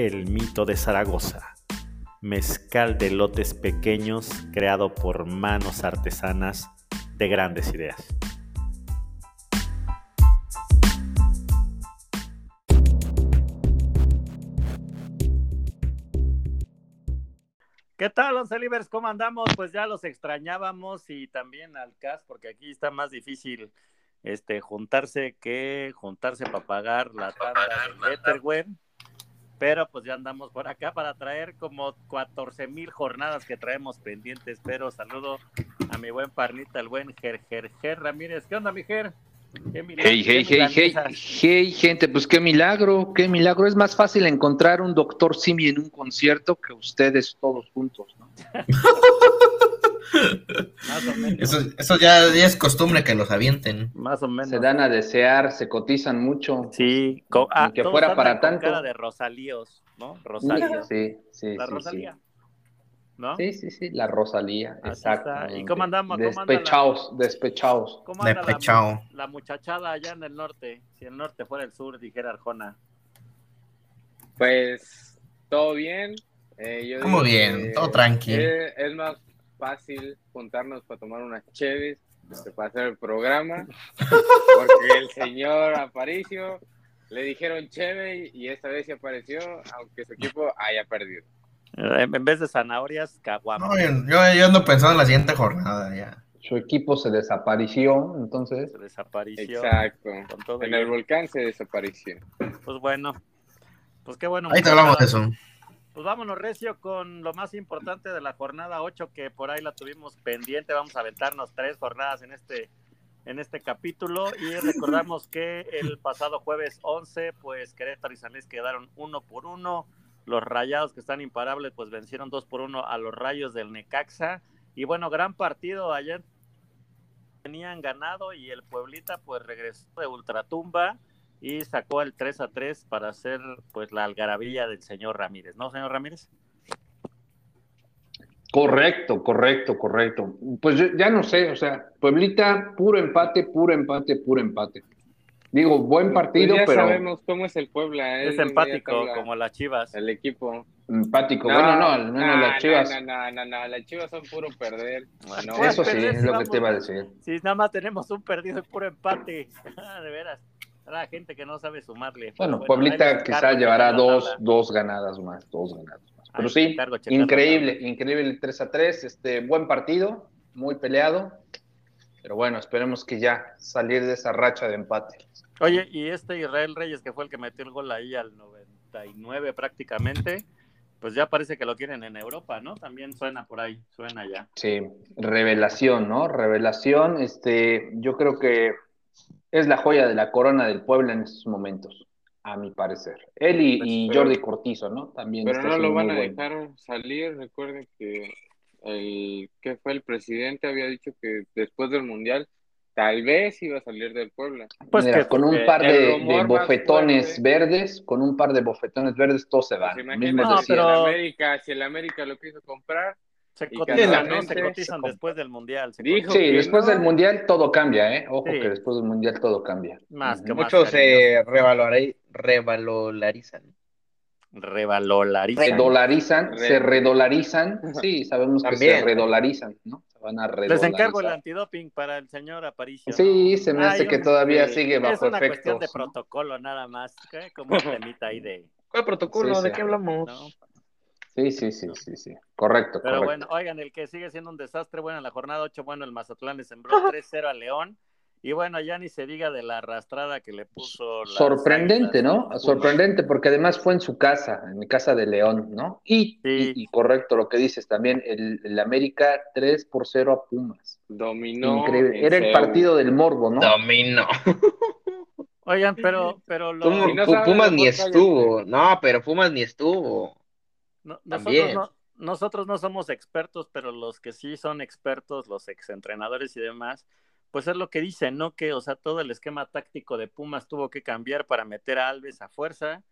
El Mito de Zaragoza, mezcal de lotes pequeños creado por manos artesanas de grandes ideas. ¿Qué tal, Once Libres? ¿Cómo andamos? Pues ya los extrañábamos y también al CAS, porque aquí está más difícil este, juntarse que juntarse para pagar la tanda de Betterware. Pero pues ya andamos por acá para traer como 14 mil jornadas que traemos pendientes. Pero saludo a mi buen parnita, el buen Ger, Ger, Ger Ramírez. ¿Qué onda, mi Ger? Qué milagro, hey, hey, hey, hey, hey, gente, pues qué milagro, qué milagro. Es más fácil encontrar un doctor Simi en un concierto que ustedes todos juntos, ¿no? Eso, eso ya, es costumbre que los avienten. Más o menos. Se dan a desear, se cotizan mucho. Sí, ah, que fuera para tanto. Cara de Rosalíos, ¿no? Rosalíos. Sí, sí, La Rosalía. ¿No? Sí, sí, sí, la Rosalía, exacto. ¿Y cómo andamos? despechados, despechados. ¿Cómo anda la, la, muchachada allá en el norte? Si el norte fuera el sur, dijera Arjona. Pues, todo bien. Eh, ¿Cómo bien? todo tranquilo. es más fácil juntarnos para tomar unas cheves, para hacer el programa, porque el señor Aparicio le dijeron cheve y esta vez se apareció, aunque su equipo haya perdido. En vez de zanahorias, caguamas. yo, ando pensando en la siguiente jornada ya. Su equipo se desapareció, entonces. Se desapareció. Exacto. en el volcán se desapareció. Pues bueno. Pues qué bueno. Ahí te hablamos de eso. Pues vámonos, Recio, con lo más importante de la jornada 8, que por ahí la tuvimos pendiente. Vamos a aventarnos tres jornadas en este, en este capítulo. Y recordamos que el pasado jueves 11, pues Querétaro y San Luis quedaron uno por uno. Los rayados que están imparables, pues vencieron dos por uno a los rayos del Necaxa. Y bueno, gran partido ayer. Tenían ganado y el Pueblita, pues regresó de ultratumba y sacó el 3 a 3 para hacer pues la algarabilla del señor Ramírez, ¿no, señor Ramírez? Correcto, correcto, correcto. Pues ya no sé, o sea, Pueblita, puro empate, puro empate, puro empate. Digo, buen pues partido, ya pero. sabemos cómo es el Puebla. Es, empático, como las chivas. El equipo. Empático. bueno, no, al menos las chivas. No, no, no, no, las chivas son puro perder. Eso sí, es lo que te iba a decir. Sí, nada más tenemos un perdido y puro empate. de veras la gente que no sabe sumarle. Bueno, Pueblita quizá llevará dos, dos ganadas más, dos ganadas más. Pero sí, increíble, increíble 3 a 3, este, buen partido, muy peleado, pero bueno, esperemos que ya salir de esa racha de empate. Oye, y este Israel Reyes, que fue el que metió el gol ahí al 99 prácticamente, pues ya parece que lo quieren en Europa, ¿no? También suena por ahí, suena ya. Sí, revelación, ¿no? Revelación, este, yo creo que es la joya de la corona del pueblo en estos momentos, a mi parecer. Él y, Jordi Cortizo, ¿no? También. Pero no lo van a dejar salir. Recuerden que el que fue el presidente había dicho que después del mundial tal vez iba a salir del pueblo. Pues que con un par de, bofetones verdes, con un par de bofetones verdes, todos se van. Pues si, el América, si el América lo quiso comprar, se cotizan, ¿no? Se cotizan después del Mundial. sí, después del Mundial todo cambia, ¿eh? Ojo que después del Mundial todo cambia. Más que Muchos se revalorizan. Revalorizan. Redolarizan, se redolarizan. Sí, sabemos que se redolarizan, ¿no? Se van a redolarizar. Les encargo el antidoping para el señor Aparicio. Sí, se me hace que todavía sigue bajo efectos. Es una cuestión de protocolo nada más, ¿eh? como un temita ahí de... ¿Cuál protocolo? ¿De qué hablamos? Sí, sí, sí, sí, sí. Correcto. Pero bueno, oigan, el que sigue siendo un desastre, bueno, en la jornada 8, bueno, el Mazatlán le sembró 3-0 a León. Y bueno, ya ni se diga de la arrastrada que le puso. Sorprendente, ¿no? Sorprendente, porque además fue en su casa, en mi casa de León, ¿no? Y, y, correcto lo que dices también, el, América 3 por 0 a Pumas. Dominó. Increíble. Era el partido del morbo, ¿no? Dominó. Oigan, pero, pero Pumas ni estuvo. No, pero Pumas ni estuvo. Nosotros, no, nosotros no somos expertos, pero los que sí son expertos, los exentrenadores y demás, pues es lo que dicen, ¿no? Que, o sea, todo el esquema táctico de Pumas tuvo que cambiar para meter a Alves a fuerza,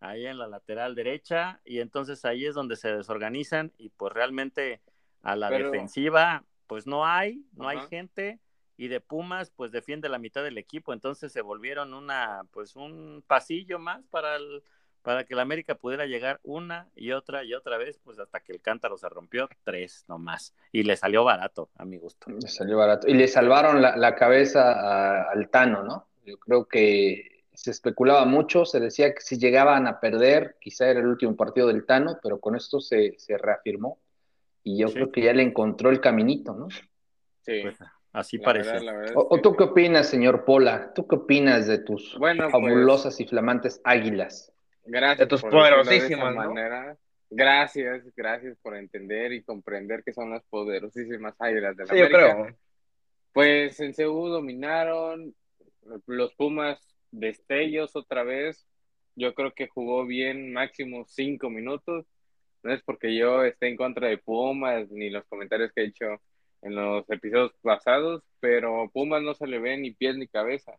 ahí en la lateral derecha, y entonces ahí es donde se desorganizan y pues realmente a la defensiva, pues no hay, no hay gente, y de Pumas, pues defiende la mitad del equipo, entonces se volvieron una, pues un pasillo más para el para que la América pudiera llegar una y otra y otra vez, pues hasta que el cántaro se rompió, tres nomás. Y le salió barato, a mi gusto. Le salió barato. Y le salvaron la, cabeza al Tano, ¿no? Yo creo que se especulaba mucho, se decía que si llegaban a perder, quizá era el último partido del Tano, pero con esto se, reafirmó. Y yo creo que ya le encontró el caminito, ¿no? Sí. Pues, así parece. o, tú qué opinas, señor Pola? ¿Tú qué opinas de tus pues, fabulosas y flamantes águilas? Gracias. De tus poderosísimas. Gracias, gracias por entender y comprender que son las poderosísimas águilas de la sí, América. Pues en Seúl dominaron los Pumas destellos otra vez. Yo creo que jugó bien máximo cinco minutos. No es porque yo esté en contra de Pumas ni los comentarios que he hecho en los episodios pasados, pero Pumas no se le ve ni pies ni cabeza.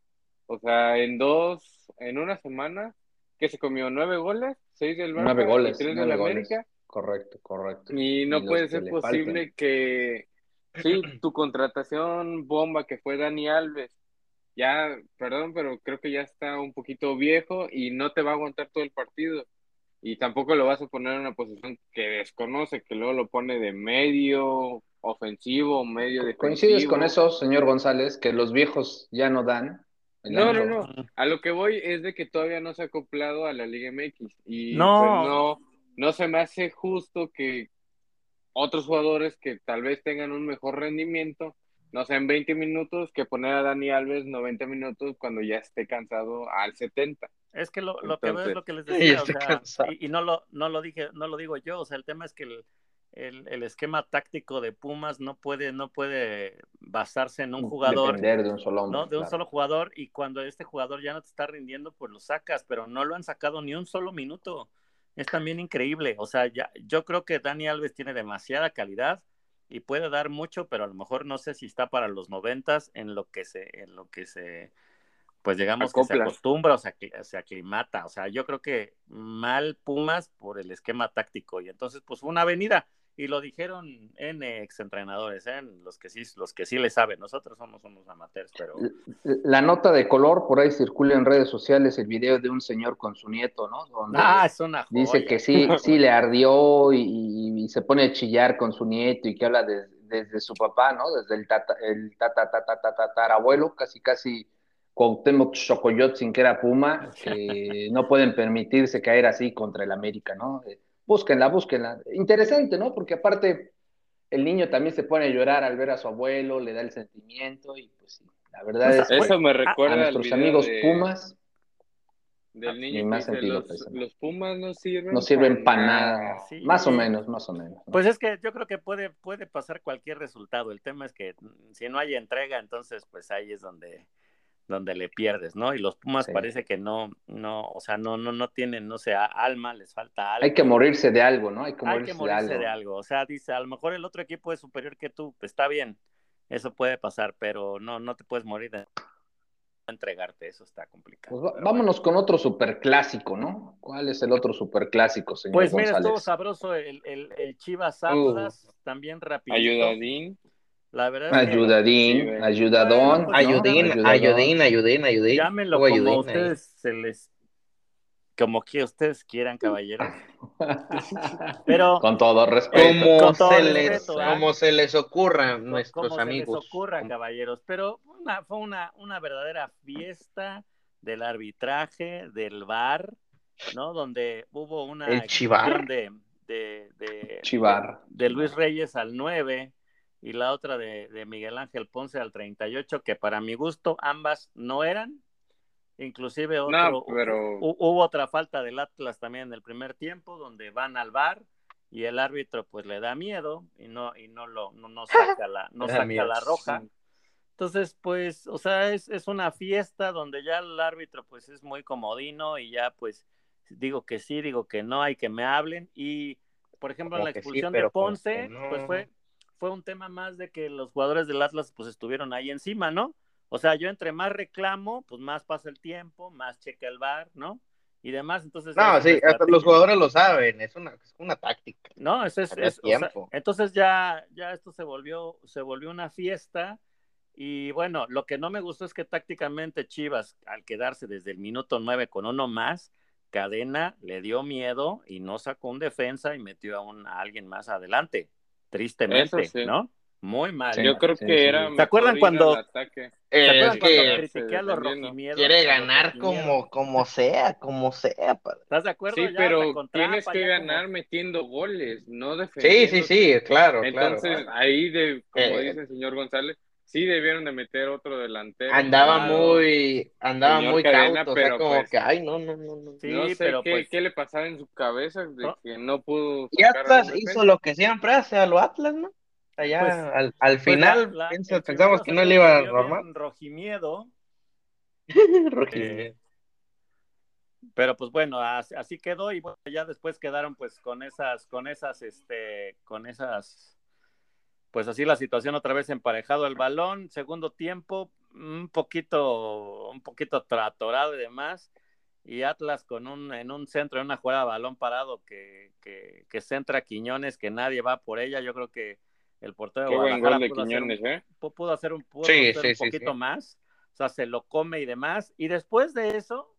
O sea, en dos, en una semana que se comió nueve goles, seis del Barça nueve goles, y tres del América. Correcto, correcto. Y no puede ser posible que, sí, tu contratación bomba que fue Dani Alves, ya, perdón, pero creo que ya está un poquito viejo y no te va a aguantar todo el partido. Y tampoco lo vas a poner en una posición que desconoce, que luego lo pone de medio ofensivo, medio defensivo. ¿Coincides con eso, señor González, que los viejos ya no dan? No, no, no. A lo que voy es de que todavía no se ha acoplado a la Liga MX. Y no. Pues, no, no se me hace justo que otros jugadores que tal vez tengan un mejor rendimiento, no sean 20 minutos, que poner a Dani Alves 90 minutos cuando ya esté cansado al 70. Es que lo, lo que veo es lo que les decía, o sea, y, y, no lo, no lo dije, no lo digo yo, o sea, el tema es que el, el, el, esquema táctico de Pumas no puede, no puede basarse en un jugador. de un solo ¿no? De un solo jugador, y cuando este jugador ya no te está rindiendo, pues lo sacas, pero no lo han sacado ni un solo minuto. Es también increíble. O sea, ya, yo creo que Dani Alves tiene demasiada calidad y puede dar mucho, pero a lo mejor no sé si está para los noventas en lo que se, en lo que se pues digamos que se acostumbra o se, se, aclimata. O sea, yo creo que mal Pumas por el esquema táctico. Y entonces, pues fue una avenida y lo dijeron en exentrenadores, ¿eh? los que sí, los que sí le saben. Nosotros somos unos amateurs, pero la nota de color por ahí circula en redes sociales el video de un señor con su nieto, ¿no? Donde ah, es una Dice que sí, sí le ardió y, se pone a chillar con su nieto y que habla desde su papá, ¿no? Desde el tata, el tata, tata, tata, abuelo, casi casi Cuauhtémoc sin que era Puma, que no pueden permitirse caer así contra el América, ¿no? Búsquenla, búsquenla. Interesante, ¿no? Porque aparte el niño también se pone a llorar al ver a su abuelo, le da el sentimiento y pues sí, la verdad es que eso me recuerda a, nuestros amigos Pumas. Del niño más sentido, los, Pumas no sirven. No sirven para nada. más o menos, más o menos. Pues es que yo creo que puede, puede pasar cualquier resultado. El tema es que si no hay entrega, entonces pues ahí es donde donde le pierdes, ¿no? Y los Pumas parece que no, no, o sea, no, no, no tienen, no sé, alma, les falta algo. Hay que morirse de algo, ¿no? Hay que morirse, de, algo. O sea, dice, a lo mejor el otro equipo es superior que tú, pues, está bien, eso puede pasar, pero no, no te puedes morir de entregarte, eso está complicado. Pues vámonos con otro superclásico, ¿no? ¿Cuál es el otro superclásico, señor Pues mira, estuvo sabroso el, el, el Chivas Atlas, también rápido. Ayudadín. La verdad ayudadín, ayudadón. ayudín, ayudín, ayudín, ayudín, Llámenlo como ustedes se les como que ustedes quieran, caballeros. Pero con todo respeto. Como, se, les, como se les ocurra, nuestros amigos. Se les ocurra, caballeros. Pero una, fue una, una verdadera fiesta del arbitraje, del bar, ¿no? Donde hubo una El chivar. de, de, de, chivar. de Luis Reyes al 9 y la otra de, Miguel Ángel Ponce al 38, que para mi gusto ambas no eran. Inclusive otro, hubo otra falta del Atlas también en el primer tiempo, donde van al bar y el árbitro pues le da miedo y no, y no lo, no, saca la, no saca la roja. Entonces, pues, o sea, es, es una fiesta donde ya el árbitro pues es muy comodino y ya pues digo que sí, digo que no, hay que me hablen y por ejemplo, en la expulsión de Ponce, pues fue, fue un tema más de que los jugadores del Atlas pues estuvieron ahí encima, ¿no? O sea, yo entre más reclamo, pues más pasa el tiempo, más checa el bar, ¿no? Y demás, entonces... No, sí, hasta los jugadores lo saben, es una, es una táctica. No, eso es... es entonces ya, ya esto se volvió, se volvió una fiesta y bueno, lo que no me gustó es que tácticamente Chivas, al quedarse desde el minuto nueve con uno más, Cadena le dio miedo y no sacó un defensa y metió a, un, a alguien más adelante, tristemente, ¿no? Muy mal. Yo creo que era. ¿Se acuerdan cuando, es que quiere ganar como, como sea, como sea. ¿Estás de acuerdo? Sí, pero tienes que ganar metiendo goles, no defendiendo. Sí, sí, sí, claro. Entonces, ahí, de, como eh, dice el señor González, sí debieron de meter otro delantero. Andaba muy, andaba muy cauto, pero como pues que, ay, no, no, no, no. Sí, no sé pero qué, pues qué, le pasaba en su cabeza de que no pudo. Y Atlas hizo lo que siempre hace a lo Atlas, ¿no? Allá pues, al, al pues final pensamos que no le iba a normal. Rojimiedo. Rojimiedo. Eh, pero pues bueno, así, quedó y bueno, ya después quedaron pues con esas, con esas, este, con esas, pues así la situación otra vez emparejado el balón, segundo tiempo, un poquito, un poquito tratorado y demás, y Atlas con un, en un centro, en una jugada de balón parado que, que, que centra Quiñones, que nadie va por ella, yo creo que el portero de Guadalajara pudo, hacer un, ¿eh? pudo, hacer un, poquito más, o sea, se lo come y demás. Y después de eso,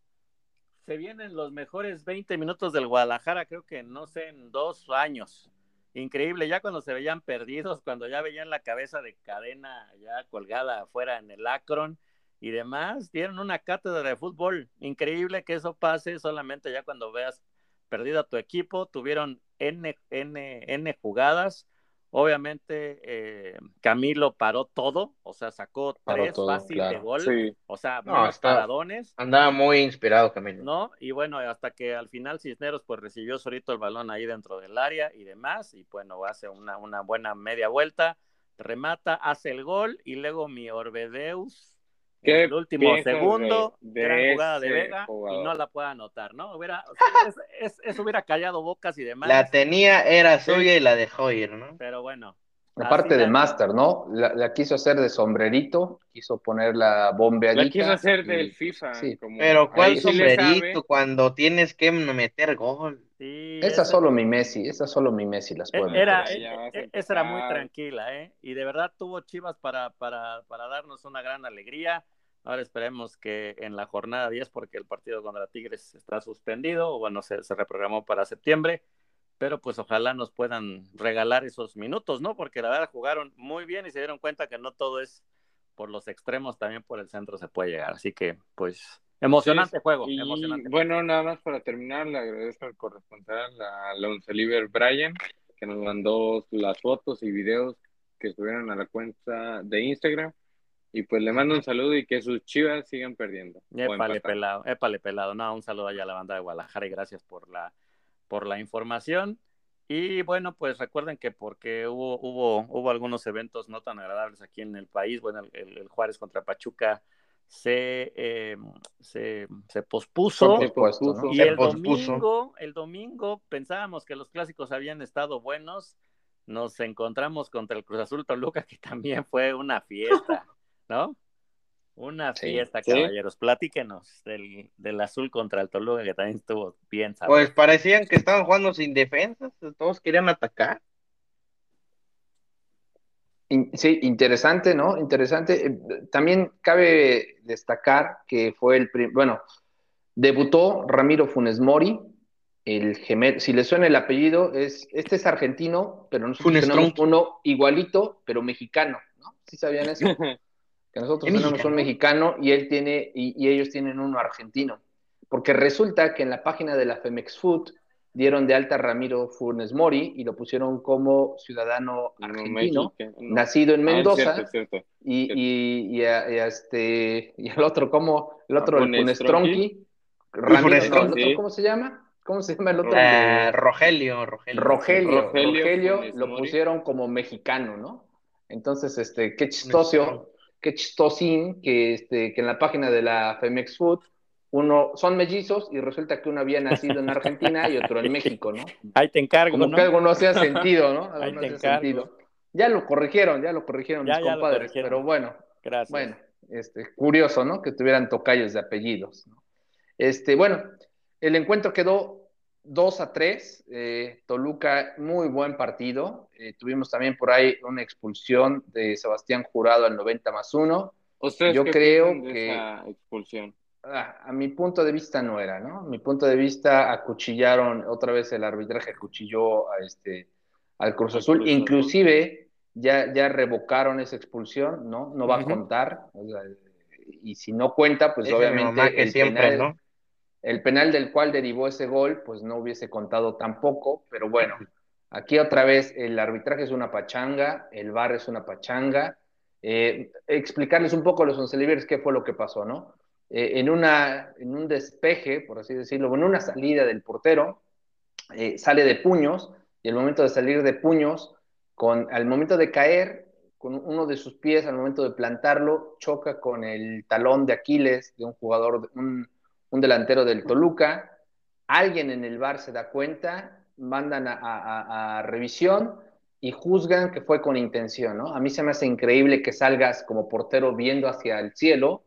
se vienen los mejores 20 minutos del Guadalajara, creo que no sé, en dos años. Increíble, ya cuando se veían perdidos, cuando ya veían la cabeza de cadena ya colgada afuera en el Akron y demás, dieron una cátedra de fútbol. Increíble que eso pase solamente ya cuando veas perdido a tu equipo, tuvieron N, N, N jugadas, Obviamente, eh, Camilo paró todo, o sea, sacó tres fáciles de gol, o sea, no, paradones. Andaba muy inspirado Camilo. ¿No? Y bueno, hasta que al final Cisneros pues recibió solito el balón ahí dentro del área y demás, y bueno, hace una, una buena media vuelta, remata, hace el gol, y luego mi Orbedeus el último segundo, de, gran jugada de Vega y no la puede anotar, ¿no? Hubiera, eso hubiera callado bocas y demás. La tenía, era suya y la dejó ir, ¿no? Pero bueno. Aparte de Master, ¿no? La, quiso hacer de sombrerito, quiso poner la bombeadita. La quiso hacer del FIFA. Sí. Pero ¿cuál sombrerito cuando tienes que meter gol? Esa solo mi Messi, esa solo mi Messi las puede era, e, Esa era muy tranquila, ¿eh? Y de verdad tuvo Chivas para, para, para darnos una gran alegría. Ahora esperemos que en la jornada 10, porque el partido contra Tigres está suspendido, o bueno, se, se reprogramó para septiembre, pero pues ojalá nos puedan regalar esos minutos, ¿no? Porque la verdad jugaron muy bien y se dieron cuenta que no todo es por los extremos, también por el centro se puede llegar. Así que, pues, Emocionante juego. emocionante. Bueno, nada más para terminar, le agradezco al corresponsal, a Alonso Oliver Brian, que nos mandó las fotos y videos que estuvieron a la cuenta de Instagram. Y pues le mando un saludo y que sus chivas sigan perdiendo. Épale pelado, épale pelado. No, un saludo allá a la banda de Guadalajara y gracias por la, por la información. Y bueno, pues recuerden que porque hubo, hubo, hubo algunos eventos no tan agradables aquí en el país, bueno, el Juárez contra Pachuca se, eh, se, se, pospuso, y el domingo, el domingo pensábamos que los clásicos habían estado buenos, nos encontramos contra el Cruz Azul Toluca, que también fue una fiesta, ¿no? Una fiesta, caballeros. Platíquenos del, del, azul contra el Toluca, que también estuvo bien. Pues parecían que estaban jugando sin defensas, todos querían atacar. Sí, interesante, ¿no? Interesante. Eh, también cabe destacar que fue el, bueno, debutó Ramiro Funes Mori, el gemel, si le suena el apellido, es, este es argentino, pero nosotros tenemos uno igualito, pero mexicano, ¿no? ¿Sí sabían eso? que nosotros tenemos un mexicano y él tiene, y, y, ellos tienen uno argentino. Porque resulta que en la página de la Femex Food dieron de alta a Ramiro Funes Mori y lo pusieron como ciudadano argentino, nacido en ah, Mendoza, y, y, y, este, y el otro, como el otro, el Funes Tronqui, ¿cómo se llama? ¿Cómo se llama el otro? Eh, Rogelio, Rogelio. Rogelio, Rogelio, lo pusieron como mexicano, ¿no? Entonces, este, qué chistoso, qué chistosín que, este, que en la página de la Femex Food uno son mellizos y resulta que uno había nacido en Argentina y otro en México, ¿no? Ahí te encargo, Como ¿no? que algo no hacía sentido, ¿no? Ahí no te hacía encargo. sentido. Ya lo corrigieron, ya lo corrigieron Ya, mis ya compadres, corrigieron. pero bueno, Gracias. bueno, este, curioso, ¿no? Que tuvieran tocayos de apellidos. ¿no? Este, bueno, el encuentro quedó 2 a 3. eh, Toluca, muy buen partido. Eh, tuvimos también por ahí una expulsión de Sebastián Jurado al 90 más 1. ¿Ustedes Yo qué creo de que- esa expulsión? A mi punto de vista no era, ¿no? A mi punto de vista acuchillaron, otra vez el arbitraje acuchilló a este, al Cruz Azul, inclusive ya, ya revocaron esa expulsión, ¿no? No va a contar, o sea, y si no cuenta, pues mi obviamente que el siempre, penal, ¿no? el penal del cual derivó ese gol, pues no hubiese contado tampoco, pero bueno, aquí otra vez el arbitraje es una pachanga, el VAR es una pachanga. Eh, explicarles un poco a los oncelibers qué fue lo que pasó, ¿no? Eh, en, una, en un despeje, por así decirlo, en una salida del portero, eh, sale de puños y al momento de salir de puños, con, al momento de caer, con uno de sus pies, al momento de plantarlo, choca con el talón de Aquiles de un jugador, un, un delantero del Toluca. Alguien en el bar se da cuenta, mandan a, a- a revisión y juzgan que fue con intención, ¿no? A mí se me hace increíble que salgas como portero viendo hacia el cielo,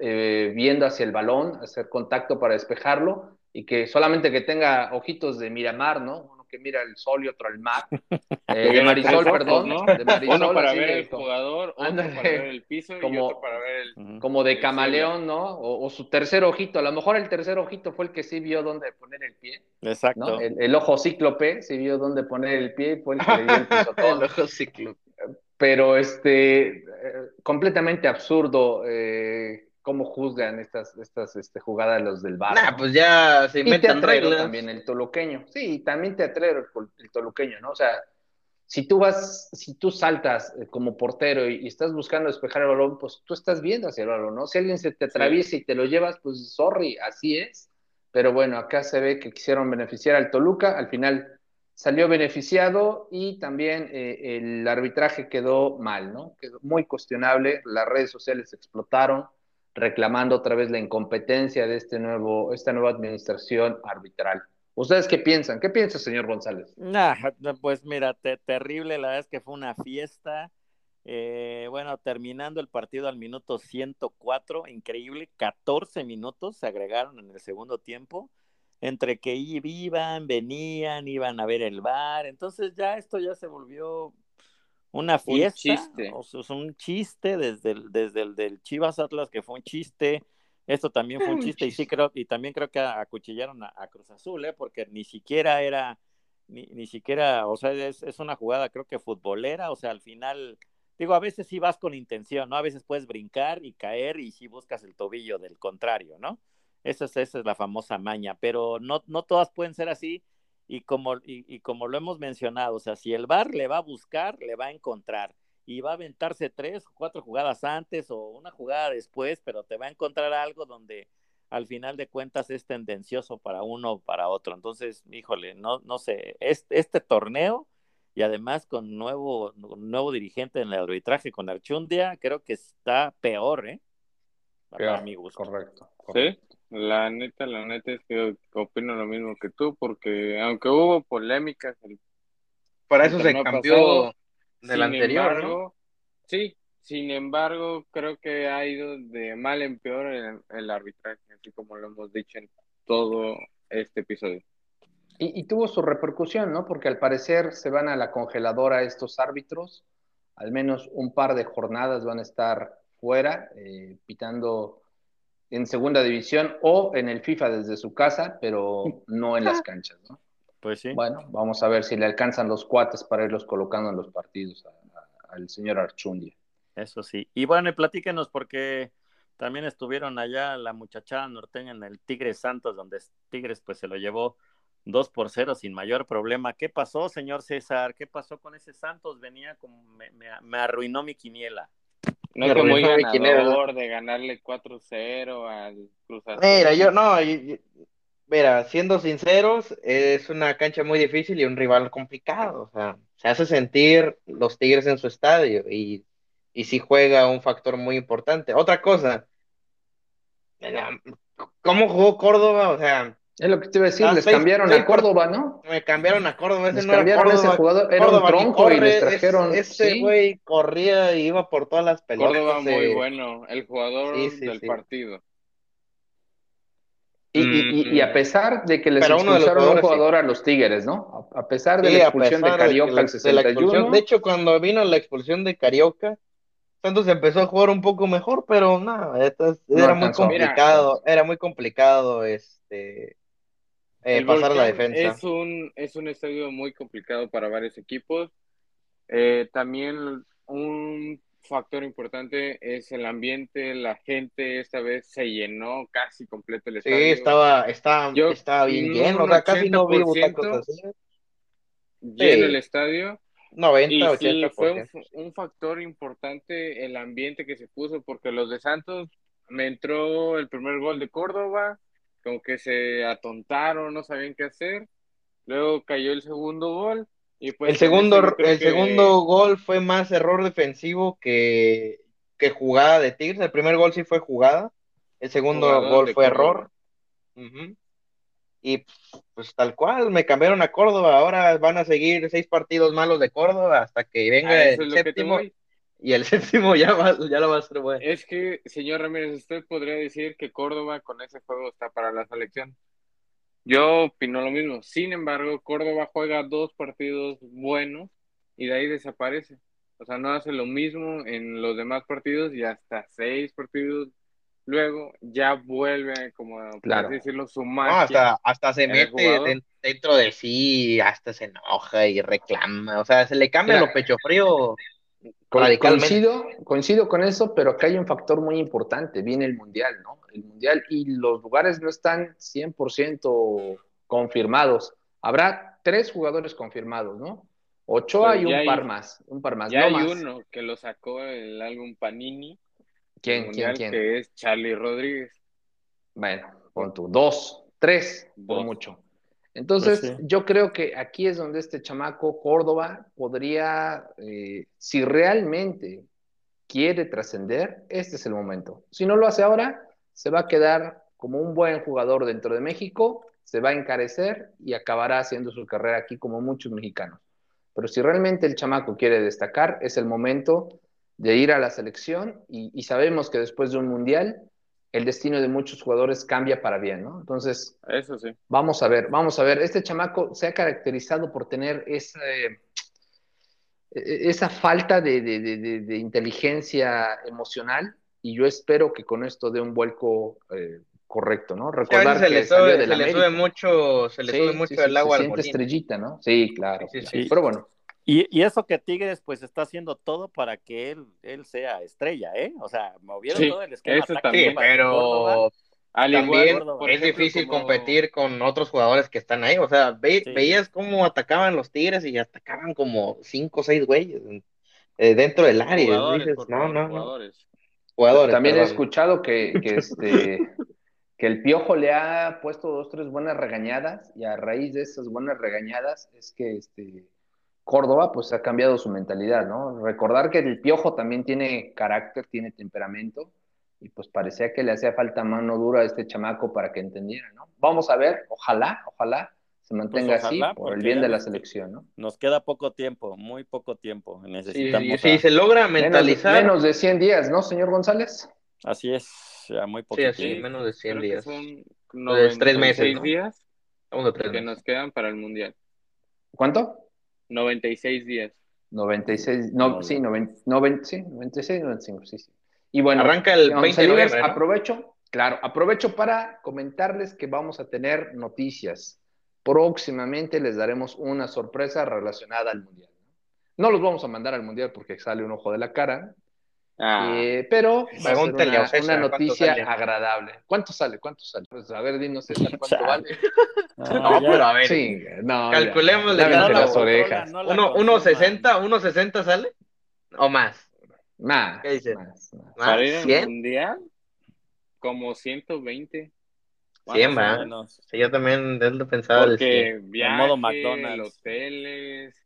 eh, viendo hacia el balón, hacer contacto para despejarlo y que solamente que tenga ojitos de Miramar, ¿no? Uno que mira el sol y otro al mar. Eh, de Marisol, perdón. ¿no? De Marisol, Uno para ver el jugador, otro Ándale. para ver el piso y Como- otro para ver el... Como de El camaleón, ¿no? O, o su tercer ojito. A lo mejor el tercer ojito fue el que sí vio dónde poner el pie, Exacto. ¿no? El, el ojo cíclope sí vio dónde poner el pie y fue el que le dio el pisotón. El ojo ciclo. Pero este, eh, completamente absurdo eh, cómo juzgan estas, estas este, jugadas los del bar. Nah, pues ya se inventan reglas. también el toluqueño. Sí, también teatrero el, el toluqueño, ¿no? O sea, si tú vas, si tú saltas eh, como portero y, y estás buscando despejar el balón, pues tú estás viendo hacia el balón, ¿no? Si alguien se te atraviesa y te lo llevas, pues sorry, así es. Pero bueno, acá se ve que quisieron beneficiar al Toluca, al final salió beneficiado y también eh, el arbitraje quedó mal, ¿no? Quedó muy cuestionable, las redes sociales explotaron reclamando otra vez la incompetencia de este nuevo, esta nueva administración arbitral. ¿Ustedes qué piensan? ¿Qué piensa, señor González? Nah, pues mira, te- terrible, la verdad es que fue una fiesta. Eh, bueno, terminando el partido al minuto 104, increíble, 14 minutos se agregaron en el segundo tiempo, entre que iban, venían, iban a ver el bar, entonces ya esto ya se volvió una fiesta, chiste. o sea, es un chiste desde el, desde el del Chivas Atlas que fue un chiste, esto también fue un Un chiste y sí creo, y también creo que acuchillaron a, a Cruz Azul, ¿eh? porque ni siquiera era, ni, ni siquiera, o sea, es, es una jugada creo que futbolera, o sea, al final, digo, a veces sí vas con intención, ¿no? A veces puedes brincar y caer y sí buscas el tobillo del contrario, ¿no? Esa es, esa es la famosa maña, pero no, no todas pueden ser así y como, y, y como lo hemos mencionado, o sea, si el VAR le va a buscar, le va a encontrar y va a aventarse tres o cuatro jugadas antes o una jugada después, pero te va a encontrar algo donde al final de cuentas es tendencioso para uno o para otro. Entonces, híjole, no, no sé, este, este torneo y además con nuevo, nuevo dirigente en el arbitraje con Archundia, creo que está peor, ¿eh? Para mi gusto. Correcto. Sí, la neta, la neta es que opino lo mismo que tú, porque aunque hubo polémicas, el Para eso se cambió pasado, del sin anterior, ¿no? embargo, sí, sin embargo, creo que ha ido de mal en peor el, el arbitraje, así como lo hemos dicho en todo este episodio. Y, y tuvo su repercusión, ¿no? Porque al parecer se van a la congeladora estos árbitros, al menos un par de jornadas van a estar fuera, eh, pitando en segunda división o en el FIFA desde su casa, pero no en las canchas, ¿no? Pues sí. Bueno, vamos a ver si le alcanzan los cuates para irlos colocando en los partidos al señor Archundia. Eso sí. Y bueno, y platíquenos porque también estuvieron allá la muchachada norteña en el Tigres Santos, donde Tigres pues se lo llevó 2 por 0 sin mayor problema. ¿Qué pasó, señor César? ¿Qué pasó con ese Santos? Venía como me, me, me arruinó mi quiniela. No es que muy ganador de ganarle 4-0 al Cruz Azul. Mira, yo no, yo- yo- mira, siendo sinceros, es una cancha muy difícil y un rival complicado. O sea, se hace sentir los Tigres en su estadio y, y sí juega un factor muy importante. Otra cosa, ¿Cómo jugó Córdoba? O sea, es lo que te iba a decir, les cambiaron a Córdoba, ¿no? Me cambiaron a Córdoba, ese les cambiaron a ese jugador, era un tronco y les trajeron. Ese güey corría y iba por todas las pelotas. Córdoba muy bueno, el jugador del partido. Y, a pesar de que les expulsaron un jugador a los Tigres, ¿no? A pesar de la expulsión de Carioca al 61. De, hecho, cuando vino la expulsión de Carioca, Santos empezó a jugar un poco mejor, pero nada, era muy complicado, era muy complicado este eh, pasar a la defensa. Es un, es un estadio muy complicado para varios equipos. Eh, también un factor importante es el ambiente, la gente esta vez se llenó casi completo el estadio. Sí, estaba, estaba, estaba bien lleno, o sea, casi no vi butacos así. Lleno el estadio. 90, y 80%. Sí, fue un, factor importante el ambiente que se puso, porque los de Santos me entró el primer gol de Córdoba, como que se atontaron, no sabían qué hacer. Luego cayó el segundo gol. Y pues el segundo, el segundo gol fue más error defensivo que, que jugada de Tigres. El primer gol sí fue jugada. El segundo gol fue error. Y pues tal cual, me cambiaron a Córdoba. Ahora van a seguir seis partidos malos de Córdoba hasta que venga el séptimo. Y el séptimo ya, va, ya lo va a ser bueno. Es que, señor Ramírez, usted podría decir que Córdoba con ese juego está para la selección. Yo opino lo mismo. Sin embargo, Córdoba juega dos partidos buenos y de ahí desaparece. O sea, no hace lo mismo en los demás partidos y hasta seis partidos luego ya vuelve, como claro. decirlo, su hasta, hasta se mete dentro de sí, hasta se enoja y reclama. O sea, se le cambia lo pecho frío Coincido, coincido con eso, pero acá hay un factor muy importante, viene el Mundial, ¿no? El Mundial y los lugares no están 100% confirmados. Habrá tres jugadores confirmados, ¿no? Ochoa y un par más, un par más. Ya hay uno que lo sacó el álbum Panini. ¿Quién, quién, quién? Que es Charlie Rodríguez. Bueno, pon tú, dos, tres, por mucho. Entonces, pues yo creo que aquí es donde este chamaco Córdoba podría, eh, si realmente quiere trascender, este es el momento. Si no lo hace ahora, se va a quedar como un buen jugador dentro de México, se va a encarecer y acabará haciendo su carrera aquí como muchos mexicanos. Pero si realmente el chamaco quiere destacar, es el momento de ir a la selección y sabemos que después de un mundial el destino de muchos jugadores cambia para bien, ¿no? Entonces, eso sí. Vamos a ver, vamos a ver. Este chamaco se ha caracterizado por tener esa, e, esa falta de, inteligencia emocional y yo espero que con esto dé un vuelco eh, correcto, ¿no? Recordar se que le sube, se le sube mucho, se le sube mucho el agua se siente estrellita, ¿no? Sí, claro. Sí, Pero bueno, y, eso que Tigres pues está haciendo todo para que él, él sea estrella, ¿eh? O sea, movieron todo el esquema. Eso también, pero también es difícil competir con otros jugadores que están ahí. O sea, veías cómo atacaban los Tigres y atacaban como cinco o seis güeyes eh, dentro del área. no, no, jugadores. jugadores. También he escuchado que, que este que el Piojo le ha puesto dos, tres buenas regañadas y a raíz de esas buenas regañadas es que este Córdoba pues ha cambiado su mentalidad, ¿no? Recordar que el Piojo también tiene carácter, tiene temperamento y pues parecía que le hacía falta mano dura a este chamaco para que entendiera, ¿no? Vamos a ver, ojalá, ojalá se pues, mantenga así por el bien de la selección, ¿no? Nos queda poco tiempo, muy poco tiempo. Necesitamos. Sí, se logra mentalizar. Menos, de 100 días, ¿no, señor González? Así es, ya muy poco sí, así, menos de 100 días. Son pues, tres meses. ¿no? días que nos quedan para el mundial. ¿Cuánto? 96 días. 96, no, sí, 90, 90, sí, 96, 95, sí, sí. Y bueno, arranca el 20 de noviembre, Aprovecho, claro, aprovecho para comentarles que vamos a tener noticias. Próximamente les daremos una sorpresa relacionada al Mundial. No los vamos a mandar al Mundial porque sale un ojo de la cara, Ah. Eh, pero va a ser una, noticia agradable. ¿Cuánto sale? ¿Cuánto sale? Pues a ver, dinos cuánto vale. No, pero a ver. Sí, no, calculemos las orejas. ¿Uno, 60, ¿Uno 60 sale? ¿O más? Más. ¿Qué dices? Más, más. Para ir al mundial, como 120. 100 más. Sí, yo también lo pensaba. Porque viaje, modo McDonald's. hoteles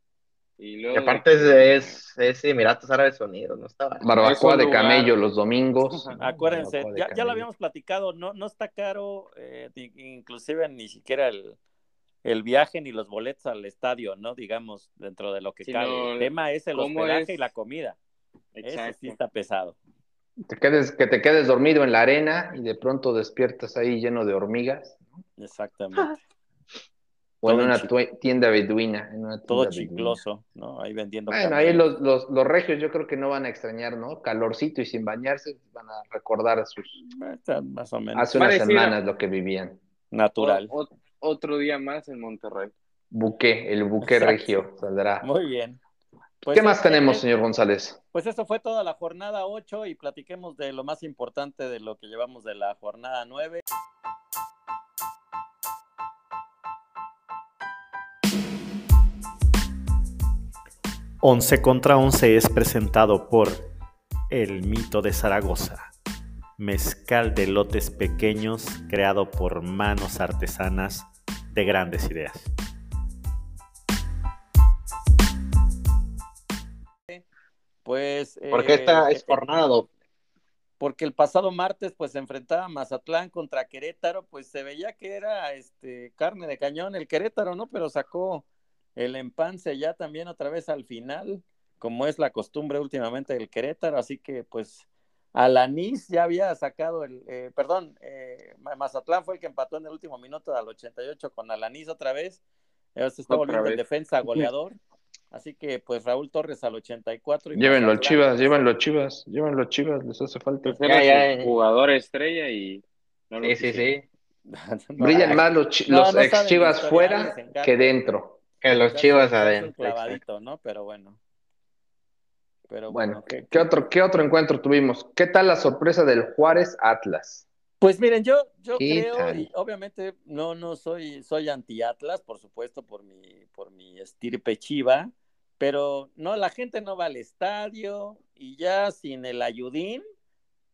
Y, aparte es, es, Emiratos Árabes Unidos, no estaba. Barbacoa de camello los domingos. Acuérdense, ya, ya, lo habíamos platicado, no, no está caro, eh, inclusive ni siquiera el, el, viaje ni los boletos al estadio, ¿no? Digamos, dentro de lo que cabe. El tema es el hospedaje y la comida. Exacto. sí está pesado. Te quedes, que te quedes dormido en la arena y de pronto despiertas ahí lleno de hormigas. Exactamente. O en una tienda beduina. todo chicloso, ¿no? Ahí vendiendo. Bueno, ahí los, los, los, regios yo creo que no van a extrañar, ¿no? Calorcito y sin bañarse, van a recordar a sus. Más o menos. Hace unas semanas lo que vivían. Natural. otro día más en Monterrey. Buque, el buque regio saldrá. Muy bien. Pues ¿Qué más tenemos, señor González? Pues eso fue toda la jornada 8 y platiquemos de lo más importante de lo que llevamos de la jornada 9. 11 contra 11 es presentado por El Mito de Zaragoza, mezcal de lotes pequeños creado por manos artesanas de grandes ideas. Pues. ¿Por qué esta eh, es jornada Porque el pasado martes, pues se enfrentaba Mazatlán contra Querétaro, pues se veía que era este carne de cañón el Querétaro, ¿no? Pero sacó el empance ya también otra vez al final, como es la costumbre últimamente del Querétaro, así que pues Alanis ya había sacado el, eh, perdón, eh, Mazatlán fue el que empató en el último minuto al 88 con Alanis otra vez, se está volviendo en defensa goleador, así que pues Raúl Torres al 84. Y llévenlo Chivas, llévenlo Chivas, llévenlo Chivas, les hace falta. Pues jugador estrella y... sí, sí, sí. Brillan más los, los ex Chivas fuera que dentro. Que los Chivas adentro. clavadito, ¿no? Pero bueno. Pero bueno, ¿qué, otro, ¿qué otro encuentro tuvimos? ¿Qué tal la sorpresa del Juárez Atlas? Pues miren, yo, yo creo, y obviamente no, no soy, soy anti-Atlas, por supuesto, por mi, por mi estirpe chiva, pero no, la gente no va al estadio y ya sin el ayudín,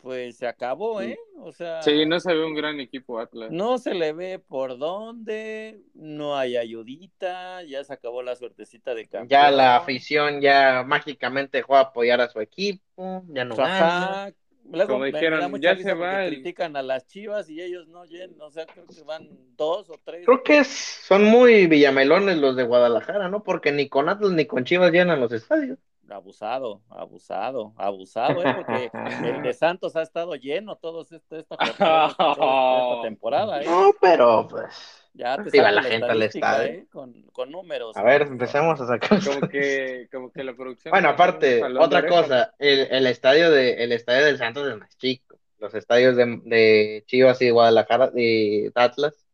pues se acabó, ¿eh? O sea. Sí, no se ve un gran equipo Atlas. No se le ve por dónde, no hay ayudita, ya se acabó la suertecita de campeón. Ya la afición ya mágicamente dejó a apoyar a su equipo, ya no Ajá. Luego, Como dijeron, ya se va. Critican a las chivas y ellos no llenan, o sea, creo que van dos o tres. Creo que son muy villamelones los de Guadalajara, ¿no? Porque ni con Atlas ni con chivas llenan los estadios abusado, abusado, abusado, ¿eh? porque el de Santos ha estado lleno todo esta, esta, temporada. ¿eh? No, pero pues. Ya te la, gente al estadio. ¿eh? Con, con, números. A ver, empecemos a sacar. Como que, como que la producción. Bueno, aparte, otra cosa, el, el, estadio de, el estadio del Santos es más chico. Los estadios de, de Chivas y Guadalajara y Atlas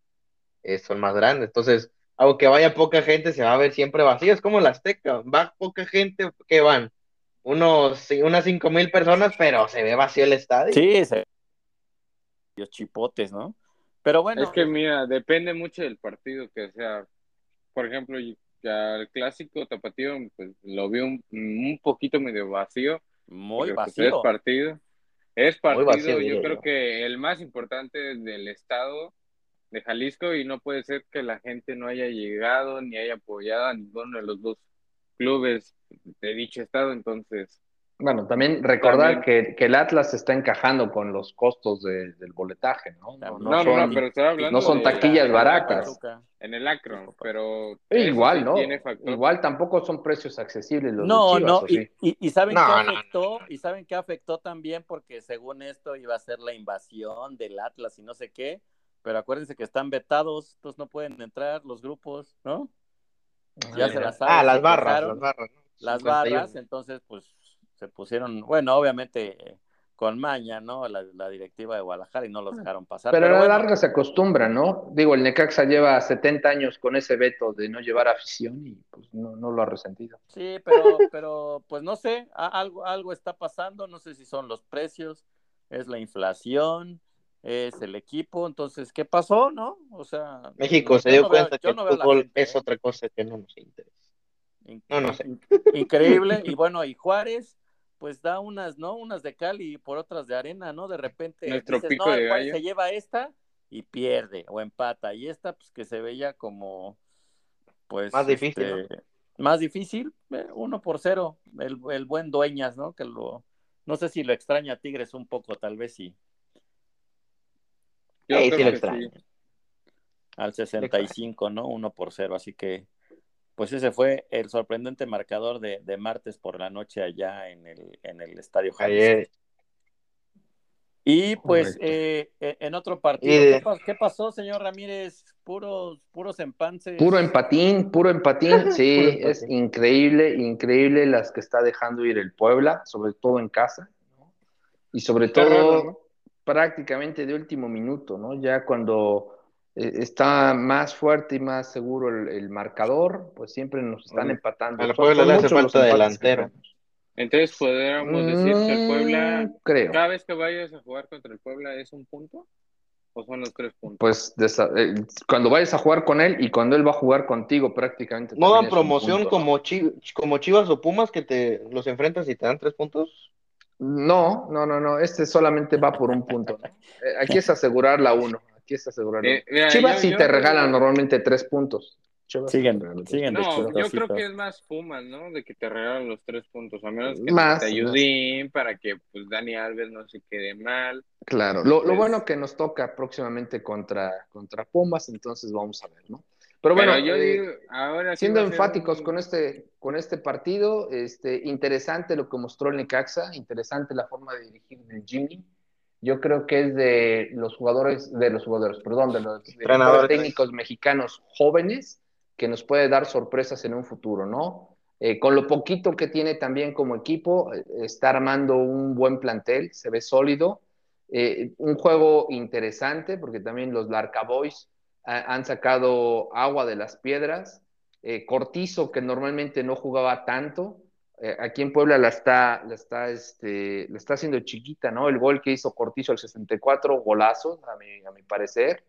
eh, son más grandes. Entonces, aunque vaya poca gente, se va a ver siempre vacío. Es como la Azteca, va poca gente, que van? Unos, unas cinco mil personas, pero se ve vacío el estadio. Sí, se los chipotes, ¿no? Pero bueno. Es que mira, depende mucho del partido que sea. Por ejemplo, ya el clásico tapatío, pues lo vi un, un poquito medio vacío. Muy pues, vacío. es partido. Es partido, yo creo que el más importante del estado de Jalisco y no puede ser que la gente no haya llegado ni haya apoyado a ninguno de los dos clubes de dicho estado, entonces... Bueno, también recordar Que, el Atlas está encajando con los costos del boletaje, ¿no? No, no, son, pero hablando no son taquillas baratas. En el Acron, pero... igual, ¿no? Igual tampoco son precios accesibles los No, de no, y, y, saben qué afectó, y saben qué afectó también porque según esto iba a ser la invasión del Atlas y no sé qué, pero acuérdense que están vetados, entonces no pueden entrar los grupos, ¿no? Ya se las Ah, las barras, las barras. Las barras, entonces pues se pusieron, bueno, obviamente con maña, ¿no? La, directiva de Guadalajara y no los dejaron pasar. Pero, a la larga se acostumbra, ¿no? Digo, el Necaxa lleva 70 años con ese veto de no llevar afición y pues no, no lo ha resentido. Sí, pero, pero pues no sé, algo, algo está pasando, no sé si son los precios, es la inflación, es el equipo, entonces, ¿qué pasó, no? O sea... México se dio cuenta que el fútbol es ¿eh? otra cosa que no nos interesa. No, no sé. Increíble, y bueno, y Juárez, pues da unas, ¿no? Unas de cal y por otras de arena, ¿no? De repente Nuestro pico de se lleva esta y pierde o empata, y esta, pues que se veía como, pues... Más difícil, este, Más difícil, eh, uno por cero, el, el, buen Dueñas, ¿no? Que lo, no sé si lo extraña Tigres un poco, tal vez sí. Yo sí, lo extraña. Al 65, ¿no? Uno por cero, así que pues ese fue el sorprendente marcador de, de martes por la noche allá en el, en el Estadio Jalisco. Y pues eh, eh, en otro partido, ¿qué, pasó, señor Ramírez? Puros, puros empances. Puro empatín, puro empatín, sí, es increíble, increíble las que está dejando ir el Puebla, sobre todo en casa, y sobre todo prácticamente de último minuto, ¿no? Ya cuando eh, está más fuerte y más seguro el, marcador, pues siempre nos están empatando. A la Puebla le hace falta delantero. Entonces, ¿podríamos decir que el Puebla, mm, creo. cada vez que vayas a jugar contra el Puebla, es un punto? ¿O son los tres puntos? Pues eh, cuando vayas a jugar con él y cuando él va a jugar contigo prácticamente. ¿No dan promoción como, como Chivas o Pumas que te los enfrentas y te dan tres puntos? No, no, no, no. Este solamente va por un punto. Eh, aquí es asegurar la uno. Aquí es asegurar. Eh, Chivas sí te regalan normalmente tres puntos. Siguen, siguen. No, yo creo que es más Pumas, ¿no? De que te regalan los tres puntos, a menos que te ayuden para que pues Dani Alves no se quede mal. Claro, lo, lo, bueno que nos toca próximamente contra, contra Pumas, entonces vamos a ver, ¿no? Pero bueno, yo eh, digo, ahora siendo enfáticos con, este, con este partido, este, interesante lo que mostró el Necaxa, interesante la forma de dirigir del Jimmy. Yo creo que es de los jugadores, de los jugadores, perdón, de los, de los técnicos mexicanos jóvenes que nos puede dar sorpresas en un futuro, ¿no? Eh, con lo poquito que tiene también como equipo, eh, está armando un buen plantel, se ve sólido, eh, un juego interesante, porque también los Larca Boys han sacado agua de las piedras, Cortizo, que normalmente no jugaba tanto, aquí en Puebla la está, la está, este, la está haciendo chiquita, ¿no? El gol que hizo Cortizo al 64, golazo, a mi, a mi parecer.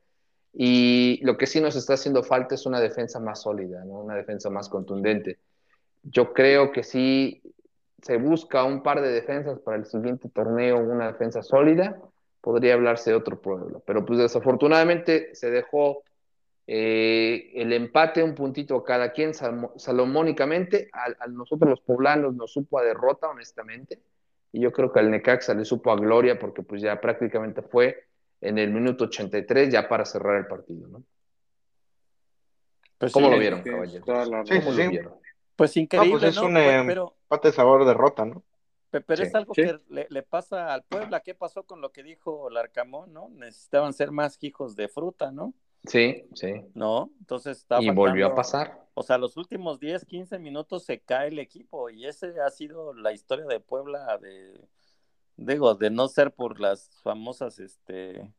Y lo que sí nos está haciendo falta es una defensa más sólida, ¿no? una defensa más contundente. Yo creo que sí se busca un par de defensas para el siguiente torneo, una defensa sólida, podría hablarse de otro pueblo. Pero pues desafortunadamente se dejó eh, el empate, un puntito a cada quien, salomónicamente. A, nosotros los poblanos nos supo a derrota, honestamente. Y yo creo que al Necaxa le supo a gloria porque pues ya prácticamente fue en el minuto 83 ya para cerrar el partido, ¿no? Pues ¿Cómo lo vieron, caballeros? ¿Cómo lo vieron? Pues increíble, pues es un em, pero, empate sabor derrota, ¿no? Pero es algo que le, pasa al Puebla. ¿Qué pasó con lo que dijo Larcamón, no? Necesitaban ser más hijos de fruta, ¿no? Sí, sí. ¿No? Entonces estaba. Y volvió a pasar. O sea, los últimos 10, 15 minutos se cae el equipo. Y ese ha sido la historia de Puebla de, digo, de no ser por las famosas, este,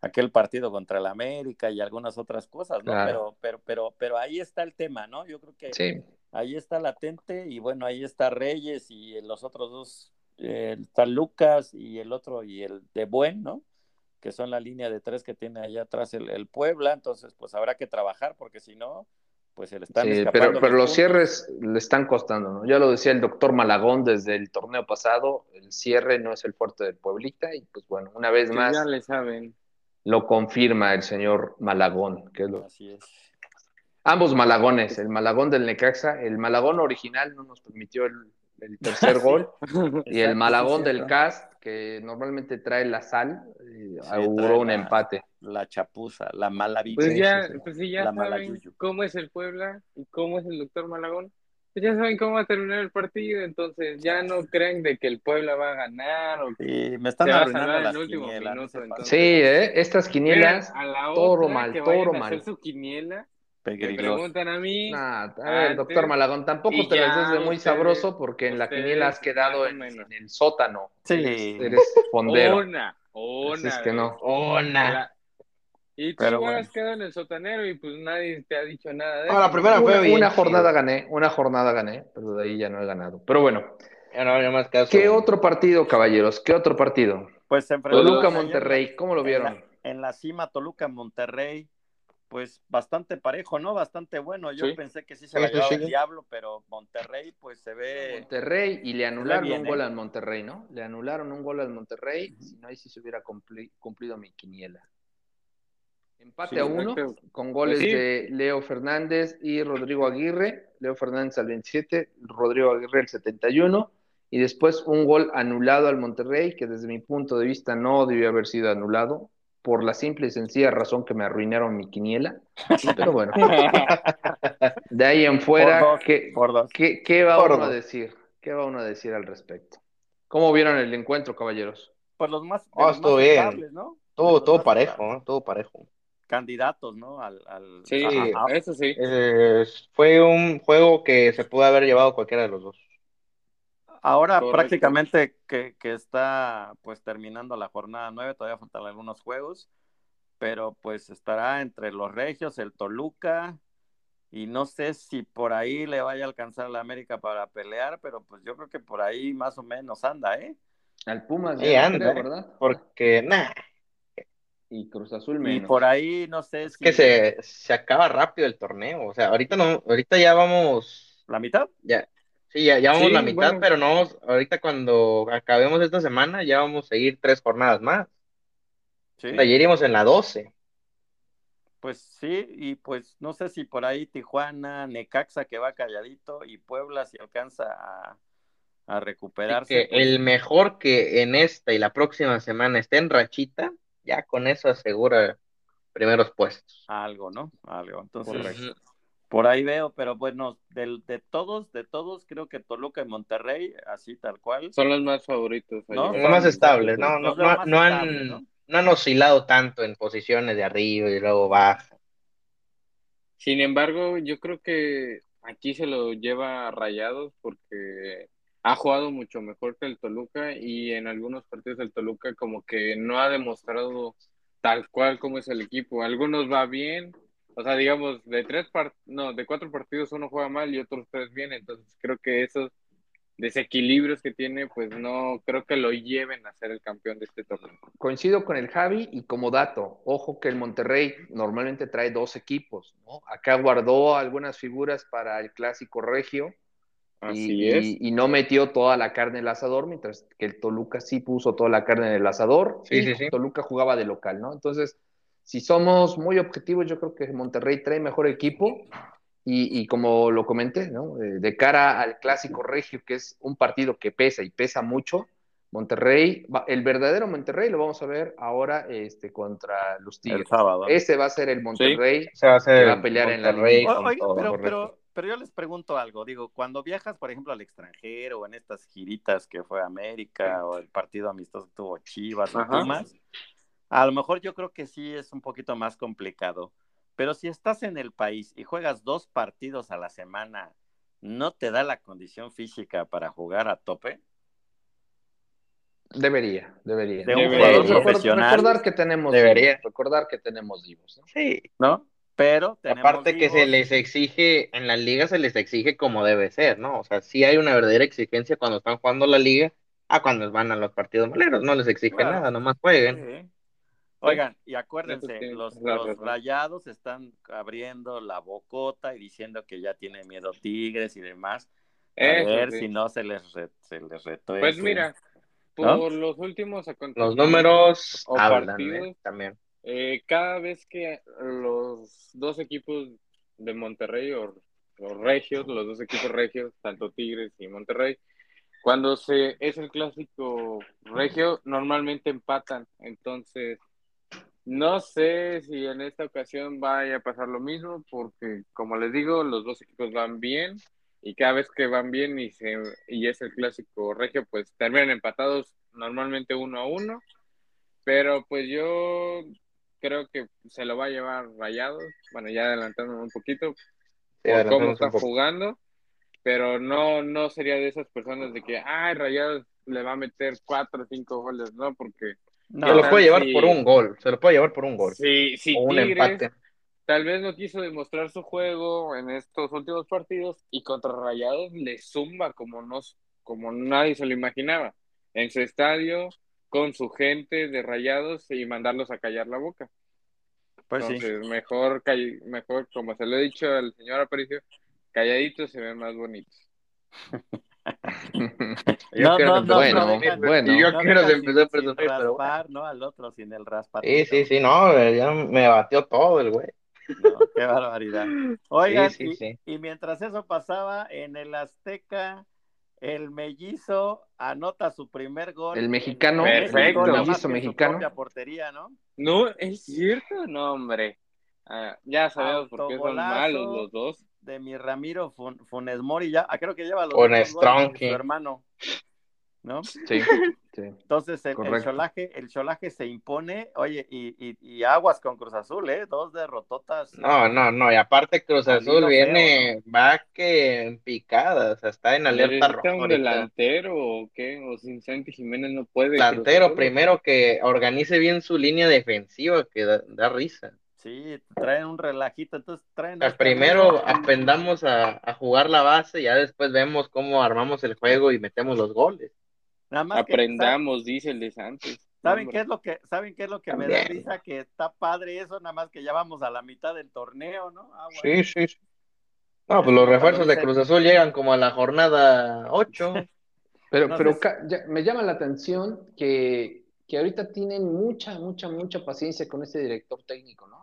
aquel partido contra el América y algunas otras cosas, ¿no? Pero, pero, pero, pero ahí está el tema, ¿no? Yo creo que ahí está latente y bueno, ahí está Reyes y los otros dos, eh, está Lucas y el otro y el de Buen, ¿no? Que son la línea de tres que tiene allá atrás el, el Puebla, entonces pues habrá que trabajar porque si no, pues se le están sí, pero, pero los cierres le están costando, ¿no? Ya lo decía el doctor Malagón desde el torneo pasado, el cierre no es el fuerte del Pueblita y pues bueno, una vez más. Ya le saben. Lo confirma el señor Malagón. Que lo... Así es. Ambos Malagones, el Malagón del Necaxa, el Malagón original no nos permitió el, tercer gol y el Malagón del Cast, que normalmente trae la sal, eh, auguró un empate la chapuza, la mala vida. Pues ya, pues sí, ya saben cómo es el Puebla y cómo es el doctor Malagón. Pues ya saben cómo va a terminar el partido, entonces ya no creen de que el Puebla va a ganar o sí, me están arruinando las quinielas. sí, ¿eh? estas quinielas, todo mal, todo mal. Hacer su quiniela, me preguntan a mí. a ver, doctor Malagón, tampoco te lo des muy sabroso porque en la quiniela has quedado en, el sótano. Sí. Eres, fondero. Una, una. es que no. Una. Y tú Pero has quedado en el sotanero y pues nadie te ha dicho nada de eso. la primera fue una, una jornada gané, una jornada gané, pero de ahí ya no he ganado. Pero bueno. Ya no había más caso. ¿Qué otro partido, caballeros? ¿Qué otro partido? Pues Toluca Monterrey, ¿cómo lo vieron? En la, cima Toluca Monterrey, pues bastante parejo, ¿no? Bastante bueno. Yo pensé que sí se la llevaba el diablo, pero Monterrey pues se ve Monterrey y le anularon un gol ¿eh? al Monterrey, ¿no? Le anularon un gol al Monterrey, si no ahí sí se hubiera cumplido mi quiniela. Empate a uno, con goles de Leo Fernández y Rodrigo Aguirre. Leo Fernández al 27, Rodrigo Aguirre al 71. Y después un gol anulado al Monterrey, que desde mi punto de vista no debió haber sido anulado, por la simple y sencilla razón que me arruinaron mi quiniela. Pero bueno. de ahí en fuera, ¿qué, ¿qué, va uno a decir? ¿Qué va uno a decir al respecto? ¿Cómo vieron el encuentro, caballeros? Pues los más, oh, estuvo bien. ¿no? Todo, todo parejo, todo parejo candidatos, ¿no? Al, Sí, eso sí. fue un juego que se pudo haber llevado cualquiera de los dos. Ahora prácticamente que, que, está pues terminando la jornada nueve, todavía faltan algunos juegos, pero pues estará entre los Regios, el Toluca, y no sé si por ahí le vaya a alcanzar la América para pelear, pero pues yo creo que por ahí más o menos anda, ¿eh? Al Pumas, sí, anda, ¿verdad? Porque, nada, y Cruz Azul menos. Y por ahí no sé es que se, se, acaba rápido el torneo, o sea, ahorita no, ahorita ya vamos la mitad. Ya. Sí, ya, ya vamos la mitad, pero no, ahorita cuando acabemos esta semana ya vamos a ir tres jornadas más. Sí. íbamos en la 12. Pues sí, y pues no sé si por ahí Tijuana, Necaxa que va calladito y Puebla si alcanza a, a recuperarse. Pues el mejor que en esta y la próxima semana esté en rachita, ya con eso asegura primeros puestos. Algo, ¿no? Algo. Entonces, por ahí veo, pero bueno, de, de todos, de todos, creo que Toluca y Monterrey, así tal cual. Son los más favoritos. ¿no? Son más estables, no, no, no, han, ¿no? han oscilado tanto en posiciones de arriba y luego baja. Sin embargo, yo creo que aquí se lo lleva rayados porque ha jugado mucho mejor que el Toluca y en algunos partidos del Toluca como que no ha demostrado tal cual como es el equipo. Algunos va bien, o sea, digamos, de tres no, de cuatro partidos uno juega mal y otros tres bien, entonces creo que esos desequilibrios que tiene, pues no creo que lo lleven a ser el campeón de este torneo. Coincido con el Javi y como dato, ojo que el Monterrey normalmente trae dos equipos, ¿no? Acá guardó algunas figuras para el clásico regio, y, no metió toda la carne en el asador, mientras que el Toluca sí puso toda la carne en el asador y Toluca jugaba de local, ¿no? Entonces, si somos muy objetivos, yo creo que Monterrey trae mejor equipo y, como lo comenté, ¿no? De, cara al clásico regio, que es un partido que pesa y pesa mucho, Monterrey, el verdadero Monterrey lo vamos a ver ahora este, contra los Tigres. Ese va a ser el Monterrey que va a pelear en la liga. pero, pero yo les pregunto algo, digo, cuando viajas, por ejemplo, al extranjero, o en estas giritas que fue América, o el partido amistoso que tuvo Chivas o Pumas, a lo mejor yo creo que sí es un poquito más complicado. Pero si estás en el país y juegas dos partidos a la semana, ¿no te da la condición física para jugar a tope? Debería, debería. De un jugador profesional. Recordar que tenemos debería. recordar que tenemos vivos. Sí, ¿no? Pero aparte que se les exige en la liga se les exige como debe ser, ¿no? O sea, sí hay una verdadera exigencia cuando están jugando la liga a cuando van a los partidos maleros, no les exige nada, nomás jueguen. Oigan, y acuérdense, los, rayados están abriendo la bocota y diciendo que ya tiene miedo Tigres y demás. A ver si no se les, re, se les Pues mira, por los últimos Los números hablan, ¿eh? también. Eh, cada vez que los dos equipos de Monterrey o los regios, los dos equipos regios, tanto Tigres y Monterrey, cuando se es el clásico regio, normalmente empatan. Entonces, no sé si en esta ocasión vaya a pasar lo mismo, porque como les digo, los dos equipos van bien y cada vez que van bien y, se, y es el clásico regio, pues terminan empatados normalmente uno a uno. Pero pues yo creo que se lo va a llevar Rayados, bueno, ya adelantando un poquito, por cómo está jugando, pero no, no sería de esas personas de que, ay, Rayados le va a meter cuatro o cinco goles, ¿no? Porque... se lo puede llevar por un gol, se lo puede llevar por un gol. Sí, sí, un empate. Tal vez no quiso demostrar su juego en estos últimos partidos y contra Rayados le zumba como, no, como nadie se lo imaginaba. En su estadio, con su gente de rayados y mandarlos a callar la boca. Pues Entonces, mejor, mejor, como se lo he dicho al señor Aparicio, calladitos se ven más bonitos. yo no, no, bueno, bueno. Yo quiero empezar a presumir, pero no al otro sin el raspar. Sí, sí, sí, no, ya me batió todo el güey. No, qué barbaridad. Oigan, y, mientras eso pasaba en el Azteca, el mellizo anota su primer gol. El mexicano, Perfecto. el mellizo mexicano. portería, ¿no? No, es cierto, no, hombre. Ah, ya sabemos por qué son malos los dos. De mi Ramiro Funes Mori, ya, ah, creo que lleva los dos goles su hermano. ¿no? Sí, sí. Entonces el, el, cholaje, el cholaje se impone, oye, y, y, y, aguas con Cruz Azul, ¿eh? Dos derrototas. No, no, no, y aparte Cruz Azul viene, va que en picada, o sea, está en alerta roja. un delantero o qué? O sin Santi Jiménez no puede. Delantero primero que organice bien su línea defensiva, que da, risa. Sí, traen un relajito, entonces traen... primero aprendamos a, a jugar la base, ya después vemos cómo armamos el juego y metemos los goles. Aprendamos, dice el de Santos. ¿Saben qué es lo que, saben qué es lo que me da risa? Que está padre eso, nada más que ya vamos a la mitad del torneo, ¿no? Ah, sí, sí, No, pues los refuerzos de Cruz Azul llegan como a la jornada 8. pero, pero me llama la atención que, que ahorita tienen mucha, mucha, mucha paciencia con este director técnico, ¿no?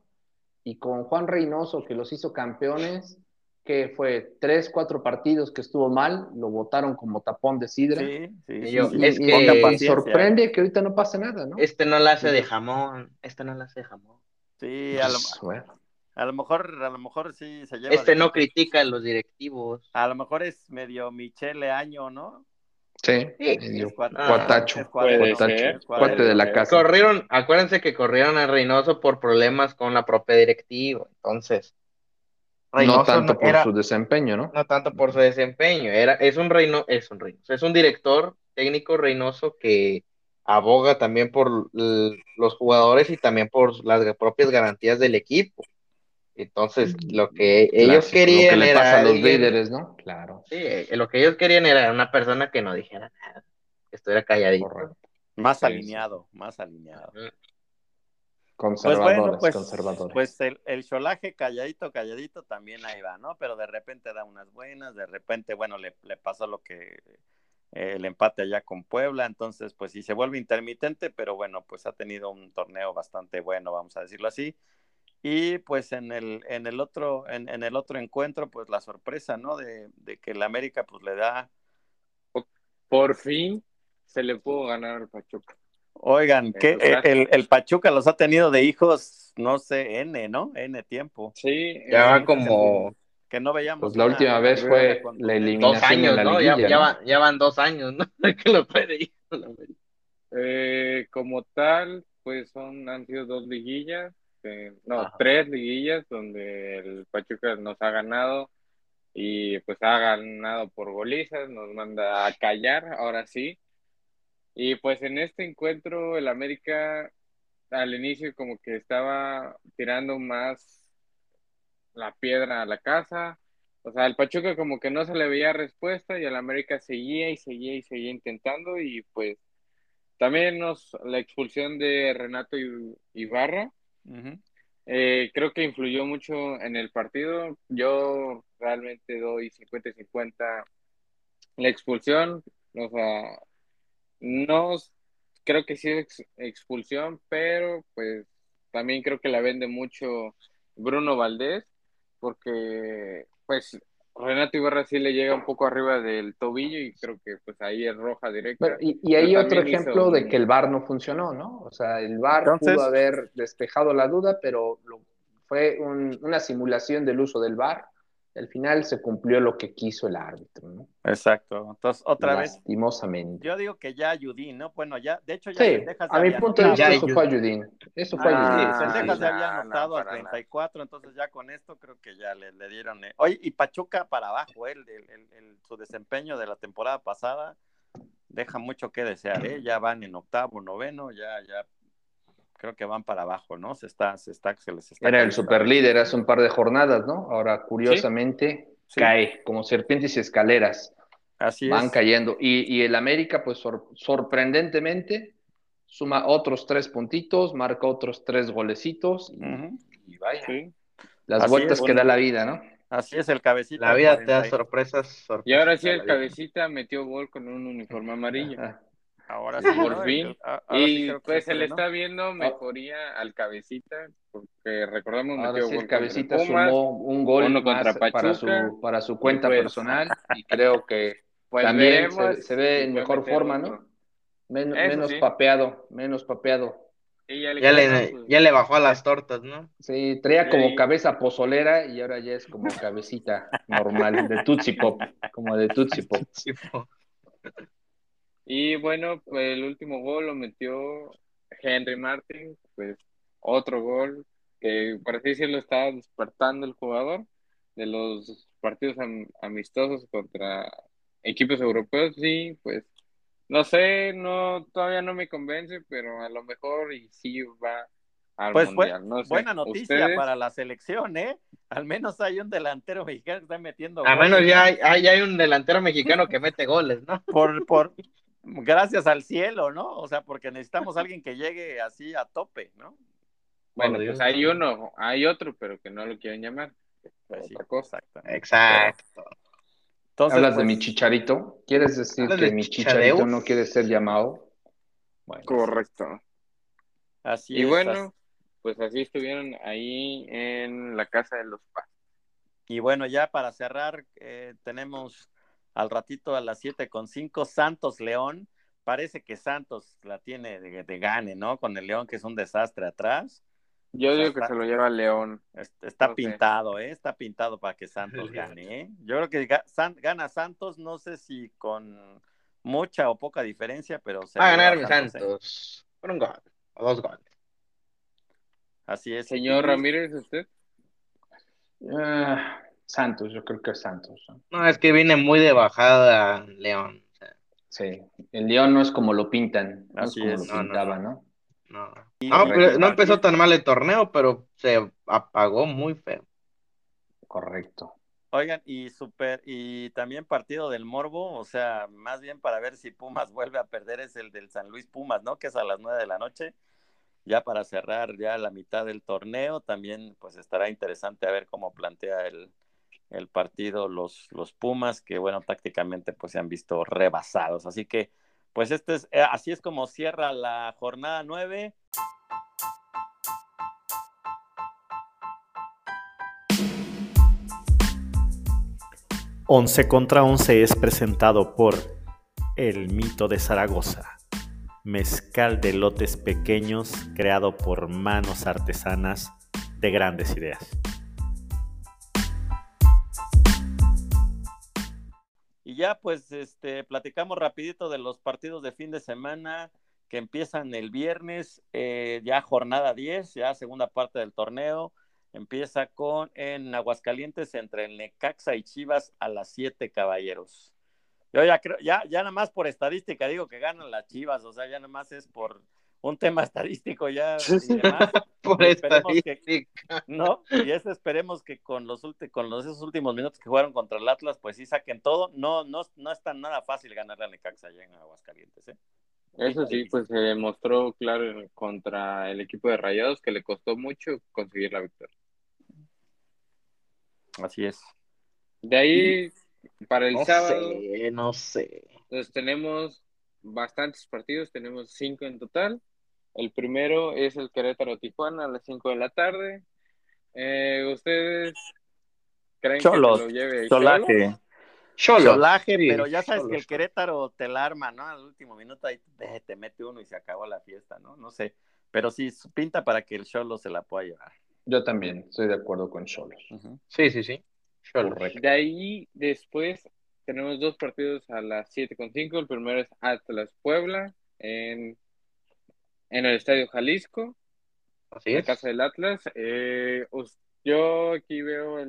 Y con Juan Reynoso, que los hizo campeones, que fue tres, cuatro partidos que estuvo mal, lo votaron como tapón de sidra. Sí, sí, y, es que sorprende que ahorita no pase nada, ¿no? Este no la hace de jamón, este no la hace de jamón. Sí, a lo, pues, a lo mejor, a lo mejor sí se lleva. Este no critica a los directivos. A lo mejor es medio Michele Año, ¿no? Sí, cuatacho, cuate de la casa. Corrieron, acuérdense que corrieron a Reynoso por problemas con la propia directiva, entonces no tanto por su desempeño, ¿no? No tanto por su desempeño, era, es un reino, es un reino, es un director técnico Reynoso que aboga también por los jugadores y también por las propias garantías del equipo. Entonces, lo que ellos querían lo que era. a los líderes, ¿no? Claro. Sí, eh, lo que ellos querían era una persona que no dijera nada, que estuviera calladito. Más alineado, más alineado. Conservadores, pues, conservadores. Pues el, el cholaje calladito, calladito también ahí va, ¿no? Pero de repente da unas buenas, de repente, bueno, le, le pasó lo que eh, el empate allá con Puebla, entonces pues sí se vuelve intermitente, pero bueno, pues ha tenido un torneo bastante bueno, vamos a decirlo así. Y pues en el, en el otro, en, en el otro encuentro, pues la sorpresa, ¿no? De, de que el América pues le da. Por fin se le pudo ganar al Pachuca. Oigan, que el, el, Pachuca los ha tenido de hijos, no sé, N, ¿no? N tiempo. Sí, ya va como. Que no veíamos. Pues la última vez fue la eliminación. Dos años, la ¿no? Ya, ya, van, dos años, ¿no? que lo puede eh, como tal, pues son, han sido dos liguillas, eh, no, tres liguillas donde el Pachuca nos ha ganado y pues ha ganado por golizas, nos manda a callar, ahora sí. Y pues en este encuentro el América al inicio como que estaba tirando más la piedra a la casa. O sea, el Pachuca como que no se le veía respuesta y el América seguía y seguía y seguía intentando y pues también nos, la expulsión de Renato Ibarra eh, creo que influyó mucho en el partido. Yo realmente doy 50-50 la expulsión. O sea, no, creo que sí es expulsión, pero pues también creo que la vende mucho Bruno Valdés, porque pues Renato Ibarra sí le llega un poco arriba del tobillo y creo que pues ahí es roja directa. y, y hay otro ejemplo de que el VAR no funcionó, ¿no? O sea, el VAR pudo haber despejado la duda, pero fue una simulación del uso del VAR al final se cumplió lo que quiso el árbitro, ¿no? Exacto. Entonces, otra vez. Lastimosamente. Yo digo que ya Ayudín, ¿no? Bueno, ya, de hecho, ya sí, a mi punto de vista, eso fue Ayudín. Eso fue ah, Ayudín. Sí, Sendejas se había anotado al 34, entonces ya con esto creo que ya le, le dieron. Eh. Oye, y Pachuca para abajo, ¿eh? el, el, el, su desempeño de la temporada pasada deja mucho que desear, ¿eh? Ya van en octavo, noveno, ya, ya creo que van para abajo, ¿no? Se está, se está, se les está Era el superlíder hace un par de jornadas, ¿no? Ahora, curiosamente, cae como serpientes y escaleras. Así Van cayendo. Y, y, el América, pues sorprendentemente, suma otros tres puntitos, marca otros tres golecitos y, vaya. Las vueltas que da la vida, ¿no? Así es, el cabecita. La vida te da sorpresas, Y ahora sí, el cabecita metió gol con un uniforme amarillo. Ahora sí. Por fin. y pues se le está viendo mejoría al cabecita, porque recordamos metió gol el cabecita sumó un gol más para su, para su cuenta pues, personal y creo que pues también se, ve en mejor forma, ¿no? menos papeado, menos papeado. Ya le, ya, le, bajó a las tortas, ¿no? Sí, traía como cabeza pozolera y ahora ya es como cabecita normal, de Tootsie Pop, como de Tootsie Pop. Y bueno, pues el último gol lo metió Henry Martin, pues otro gol que por así decirlo estaba despertando el jugador de los partidos amistosos contra equipos europeos, sí, pues no sé, no, todavía no me convence, pero a lo mejor y sí va al pues mundial. buena noticia para la selección, ¿eh? Al menos hay un delantero mexicano que está metiendo. Al menos ya hay, hay, un delantero mexicano que mete goles, ¿no? Por, por, gracias al cielo, ¿no? O sea, porque necesitamos alguien que llegue así a tope, ¿no? Bueno, pues hay uno, hay otro, pero que no lo quieren llamar. Pues otra cosa. Exacto. ¿Hablas de mi pues, chicharito? ¿Quieres decir que mi chicharito no quiere ser llamado? Correcto. Así y bueno, pues así estuvieron ahí en la casa de los padres. Y bueno, ya para cerrar, eh, tenemos al ratito a las siete con cinco, Santos León. Parece que Santos la tiene de, de, gane, ¿no? Con el León, que es un desastre atrás. Yo digo que se lo lleva León. Está pintado, ¿eh? Está pintado para que Santos gane, ¿eh? Yo creo que gana Santos, no sé si con mucha o poca diferencia, pero... Se Va a ganar ¿eh? Santos, con un gol, o dos goles. Así es. Señor Ramírez, ¿usted? Ah, Santos, yo creo que es Santos. No, es que viene muy de bajada León. Sí, el León no es como lo pintan, Así es como lo pintaba, ¿no? No, no, empezó tan mal el torneo, pero se apagó muy feo. Correcto. Oigan, y super, y también partido del Morbo, o sea, más bien para ver si Pumas vuelve a perder es el del San Luis Pumas, ¿no? Que es a las nueve de la noche, ya para cerrar ya la mitad del torneo, también pues estará interesante a ver cómo plantea el, el partido los, los Pumas, que bueno, tácticamente pues se han visto rebasados, así que pues este es, eh, así es como cierra la jornada 9. Once contra once es presentado por El Mito de Zaragoza, mezcal de lotes pequeños creado por manos artesanas de grandes ideas. Ya pues este, platicamos rapidito de los partidos de fin de semana que empiezan el viernes, eh, ya jornada 10, ya segunda parte del torneo. Empieza con en Aguascalientes entre el Necaxa y Chivas a las 7 caballeros. Yo ya creo, ya, ya nada más por estadística digo que ganan las Chivas, o sea, ya nada más es por, un tema estadístico ya y demás. Por estadística. ¿No? Y eso esperemos que con los con los esos últimos minutos que jugaron contra el Atlas, pues sí saquen todo. No, no, no es tan nada fácil ganar a Necaxa allá en Aguascalientes, ¿eh? Eso sí, pues se demostró claro contra el equipo de Rayados que le costó mucho conseguir la victoria. Así es. De ahí, para el sábado. Sé, no sé. Entonces tenemos bastantes partidos, tenemos cinco en total. El primero es el Querétaro Tijuana a las 5 de la tarde. Eh, ¿Ustedes creen que lo lleve Cholaje? Cholaje, pero ya sabes que el Querétaro te la arma, ¿no? Al último minuto ahí te mete uno y se acabó la fiesta, ¿no? No sé. Pero sí pinta para que el Cholo se la pueda llevar. Yo también estoy de acuerdo con Cholos. Sí, sí, sí. De ahí después tenemos dos partidos a las 7.5. El primero es Atlas Puebla en en el Estadio Jalisco, Así en la casa del Atlas. Eh, yo aquí veo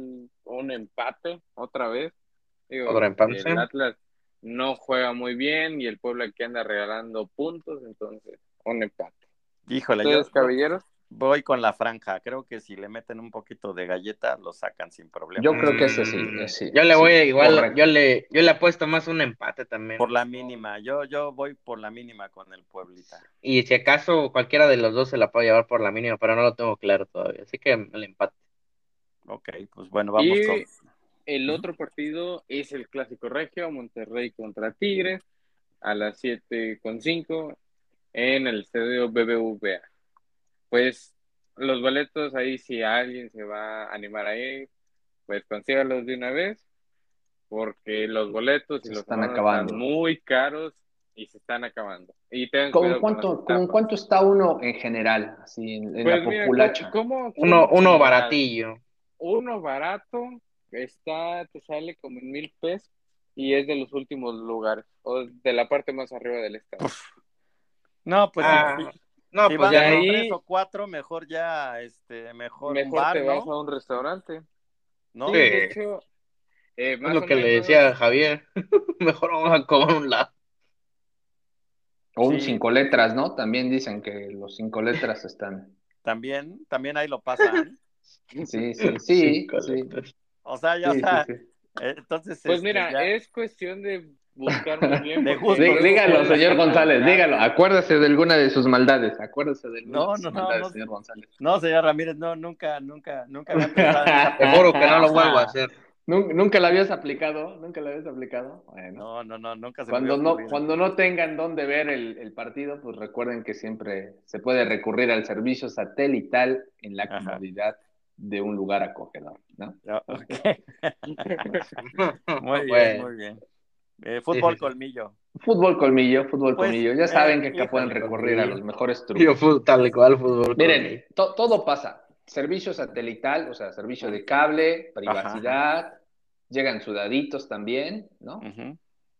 un empate otra vez. Otro empate. El Atlas no juega muy bien y el Puebla que anda regalando puntos, entonces un empate. Híjole, yo, caballeros? Voy con la franja. Creo que si le meten un poquito de galleta, lo sacan sin problema. Yo creo que ese sí. sí yo le voy igual, yo le, yo le apuesto más un empate también. Por la mínima, yo, yo voy por la mínima con el Pueblita. Y si acaso cualquiera de los dos se la puede llevar por la mínima, pero no lo tengo claro todavía. Así que el empate. Ok, pues bueno, vamos con. el otro partido es el Clásico Regio, Monterrey contra Tigres, a las 7.5 en el estadio BBVA. Pues los boletos ahí, si alguien se va a animar ahí, pues consígalos de una vez, porque los boletos y los están acabando. muy caros y se están acabando. Y ¿Con cuánto, ¿con cuánto está uno en general, así en, la pues populacha? uno, uno baratillo. Uno barato está, te sale como en mil pesos y es de los últimos lugares, o de la parte más arriba del estado. No, pues ah, no, pues ya ahí, tres o cuatro, mejor ya, este, mejor, mejor te vas a un restaurante. ¿No? de hecho, eh, es lo que le decía Javier, mejor vamos a comer un lado. O un cinco letras, ¿no? También dicen que los cinco letras están. También, también ahí lo pasan. sí, sí, sí. sí. O sea, ya, está. entonces. Pues este, mira, es cuestión de buscar muy bien. dígalo, señor González, dígalo. Acuérdese de alguna de sus maldades. Acuérdese de alguna no, de sus no, maldades, no, señor González. No, señor Ramírez, no, nunca, nunca, nunca me Seguro que no lo vuelvo a hacer. ¿Nunca la habías aplicado? ¿Nunca la habías aplicado? No, no, no, nunca se cuando no Cuando no tengan dónde ver el, el, partido, pues recuerden que siempre se puede recurrir al servicio satelital en la comodidad de un lugar acogedor, ¿no? muy bien, muy bien. Eh, fútbol colmillo. Fútbol colmillo, fútbol pues, colmillo. Ya saben que acá pueden recurrir a los mejores trucos. tal cual, fútbol. Miren, todo pasa. Servicio satelital, o sea, servicio de cable, privacidad, llegan sudaditos también, ¿no?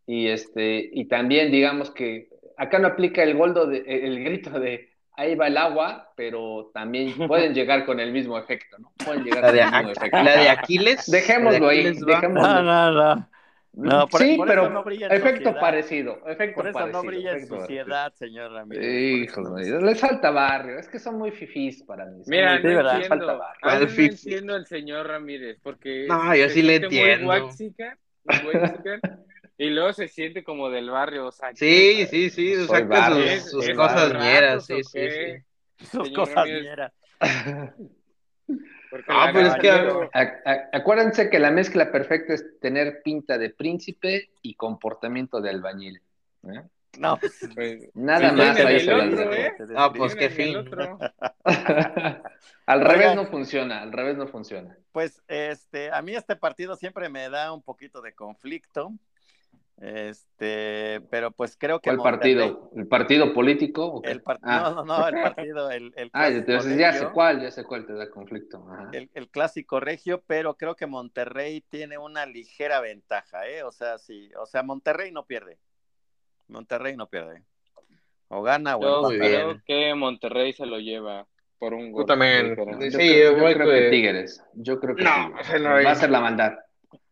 Y este, y también digamos que acá no aplica el goldo de, el grito de ahí va el agua, pero también pueden llegar con el mismo efecto, ¿no? Pueden llegar la de, con el mismo efecto. La de Aquiles. Dejémoslo ahí. Dejémoslo. No, no, no. No, por, sí, pero no efecto parecido. Efecto por eso parecido, no brilla en suciedad, señor Ramírez. Hijo, les falta barrio. Es que son muy fifís para mí. Mira, no verdad, entiendo. Falta barrio. no entiendo al señor Ramírez, porque no, yo sí le entiendo. Muy muy y luego se siente como del barrio, o sea, sí, sí, sí, saca sus, sus cosas ñeras, sí, sí, sí. Sus cosas ñeras. Ah, pero es que acuérdense que la mezcla perfecta es tener pinta de príncipe y comportamiento de albañil. ¿eh? No, pues, pues nada más. ¿eh? Ah, pues qué fin. al revés no funciona, al revés no funciona. Pues este, a mí este partido siempre me da un poquito de conflicto. Este, pero pues creo que. ¿Cuál partido? ¿El partido político? El ah. No, no, no, el partido. El, el ah, entonces ya sé cuál, ya sé cuál te da conflicto. El, el, clásico regio, pero creo que Monterrey tiene una ligera ventaja, ¿eh? O sea, sí, o sea, Monterrey no pierde. Monterrey no pierde. O gana o Yo creo que Monterrey se lo lleva por un gol. también. Sí, yo, creo que Tigres. Yo creo que no, va a ser la maldad.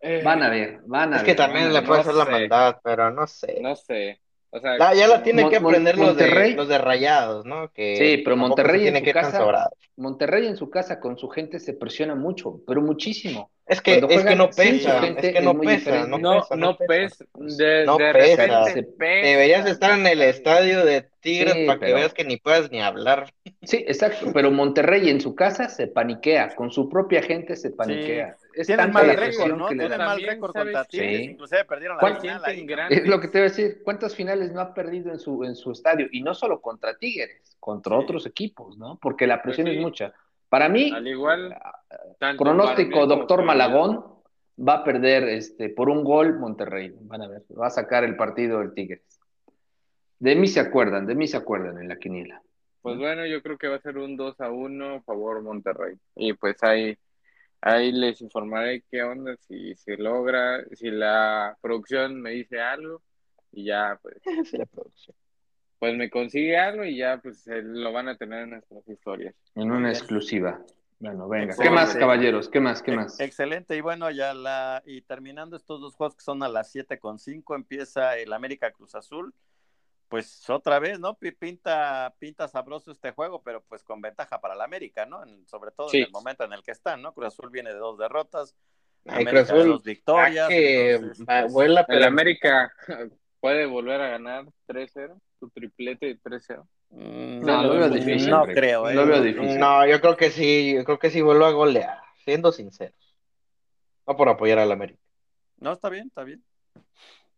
Eh, van a ver, van a es ver. Es que también le puede hacer la maldad, pero no sé. No sé. O sea, ya, la tienen que aprender los de, los de rayados, ¿no? Que sí, pero Monterrey en su casa, Monterrey en su casa con su gente se presiona mucho, pero muchísimo. Es que, es que no pesa, es que no pesa, no, pesa, no pesa. no pesa. Deberías estar en el estadio de Tigres para que veas que ni puedas ni hablar. Sí, exacto, pero Monterrey en su casa se paniquea, con su propia gente se paniquea. Es Tienen mal récord, ¿no? Tienen mal récord contra Tigres, inclusive perdieron la final ahí. Es lo que te voy a decir, ¿cuántas finales no ha perdido en su, en su estadio? Y no solo contra Tigres, contra otros equipos, ¿no? Porque la presión pues es mucha. Para mí, Al igual, pronóstico doctor Malagón va a perder este, por un gol Monterrey. Van a ver, va a sacar el partido el Tigres. De mí se acuerdan, de mí se acuerdan en la quiniela. Pues bueno, yo creo que va a ser un 2 a 1 favor Monterrey. Y pues ahí, ahí les informaré qué onda, si se logra, si la producción me dice algo y ya pues. la producción pues me consigue algo y ya pues lo van a tener en nuestras historias. En una exclusiva. Bueno, venga. ¿Qué más, caballeros? ¿Qué más? ¿Qué más? Excelente. Y bueno, ya la y terminando estos dos juegos que son a las 7 con 5, empieza el América Cruz Azul. Pues otra vez, ¿no? Pinta, pinta sabroso este juego, pero pues con ventaja para la América, ¿no? sobre todo en el momento en el que están, ¿no? Cruz Azul viene de dos derrotas, América de dos victorias. Que vuela, pero América puede volver a ganar 3-0 tu triplete de 3-0? Mm, no, lo veo difícil. No creo, ¿eh? Lo veo difícil. No, yo creo que sí, yo creo que sí vuelvo a golear, siendo sinceros. no por apoyar al América. No, está bien, está bien.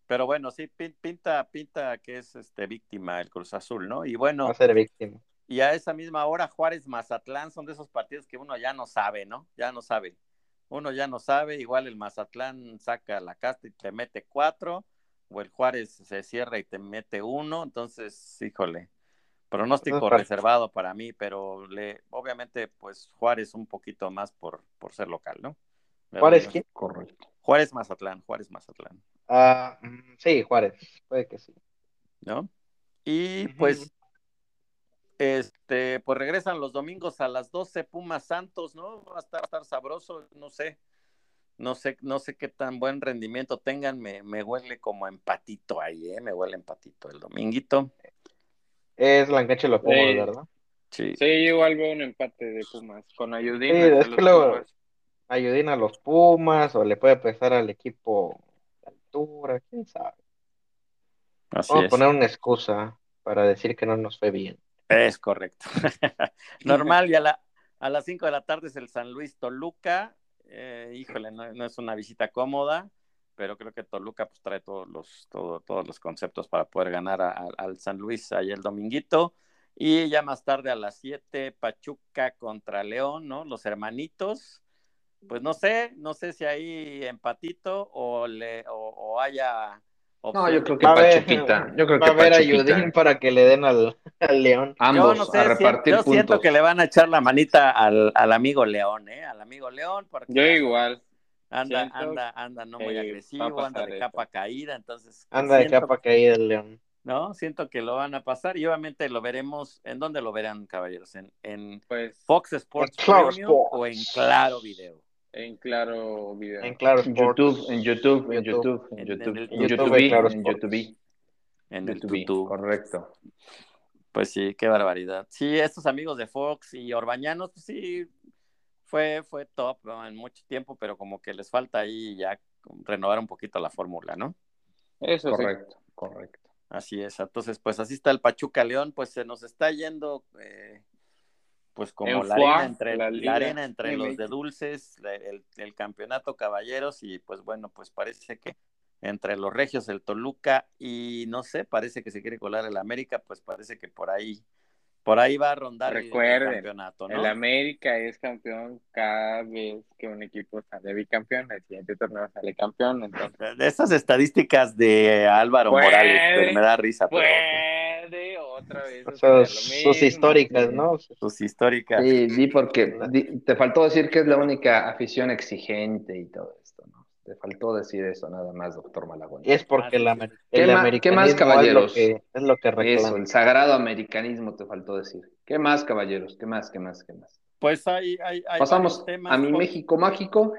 Pero bueno, sí, pinta, pinta que es este víctima el Cruz Azul, ¿no? Y bueno. Va a ser víctima. Y a esa misma hora, Juárez Mazatlán son de esos partidos que uno ya no sabe, ¿no? Ya no sabe. Uno ya no sabe, igual el Mazatlán saca la casta y te mete cuatro, o el Juárez se cierra y te mete uno, entonces, híjole, pronóstico reservado para mí, pero le, obviamente, pues Juárez un poquito más por, por ser local, ¿no? ¿Juárez quién? Correcto. Juárez Mazatlán, Juárez Mazatlán. Ah, mm, sí, Juárez, puede que sí. ¿No? Y pues, este, pues regresan los domingos a las 12 Pumas Santos, ¿no? Va a estar, estar sabroso, no sé. No sé, no sé qué tan buen rendimiento tengan, me, me huele como empatito ahí, ¿eh? Me huele empatito el dominguito. Es la de los Pumas, ¿verdad? Sí. Sí, igual veo un empate de Pumas, con Ayudín. Sí, es que luego, Ayudín a los Pumas, o le puede pesar al equipo de altura, quién sabe. Vamos a poner una excusa para decir que no nos fue bien. Es correcto. Normal, y a, la, a las 5 de la tarde es el San Luis Toluca. Eh, híjole, no, es una visita cómoda, pero creo que Toluca pues, trae todos los, todo, todos los conceptos para poder ganar al San Luis ahí el dominguito. Y ya más tarde a las 7, Pachuca contra León, ¿no? Los hermanitos. Pues no sé, no sé si hay empatito o, le, o haya no, yo creo que Pachuquita. Yo creo va que a haber ayudín para que le den al, al León. Ambos yo no sé, a repartir yo siento que le van a echar la manita al, al amigo León, ¿eh? Al amigo León. Porque yo igual. Anda, anda, anda, no muy agresivo, anda de capa caída, entonces. Anda de capa caída el León. ¿no? Siento que lo van a pasar y obviamente lo veremos. ¿En dónde lo verán, caballeros? ¿En, en pues, Fox Sports Premium o en Claro Video? En Claro Video. En Claro YouTube, en YouTube, en YouTube, en YouTube, en YouTube, en YouTube. En el YouTube. Correcto. Pues sí, qué barbaridad. Sí, estos amigos de Fox y Orbañanos, pues sí, fue, fue top en mucho tiempo, pero como que les falta ahí ya renovar un poquito la fórmula, ¿no? Eso correcto, correcto. Así es. Entonces, pues así está el Pachuca León, pues se nos está yendo eh, pues como la arena entre, la, arena entre los de dulces, el, campeonato caballeros y pues bueno, pues parece que entre los regios, el Toluca y no sé, parece que se quiere colar el América, pues parece que por ahí, por ahí va a rondar el campeonato, ¿no? El América es campeón cada vez que un equipo sale bicampeón, el siguiente torneo sale campeón, entonces. De estas estadísticas de Álvaro Morales, me da risa, pero otra vez. sus históricas, ¿no? Sus históricas. Sí, di porque te faltó decir que es la única afición exigente y todo esto, ¿no? Te faltó decir eso nada más, doctor Malagón. Es porque la, el ¿Qué, más, caballeros? Es lo que, es Eso, el sagrado americanismo te faltó decir. ¿Qué más, caballeros? ¿Qué más, qué más, qué más? Pues hay, hay, Pasamos a mi México mágico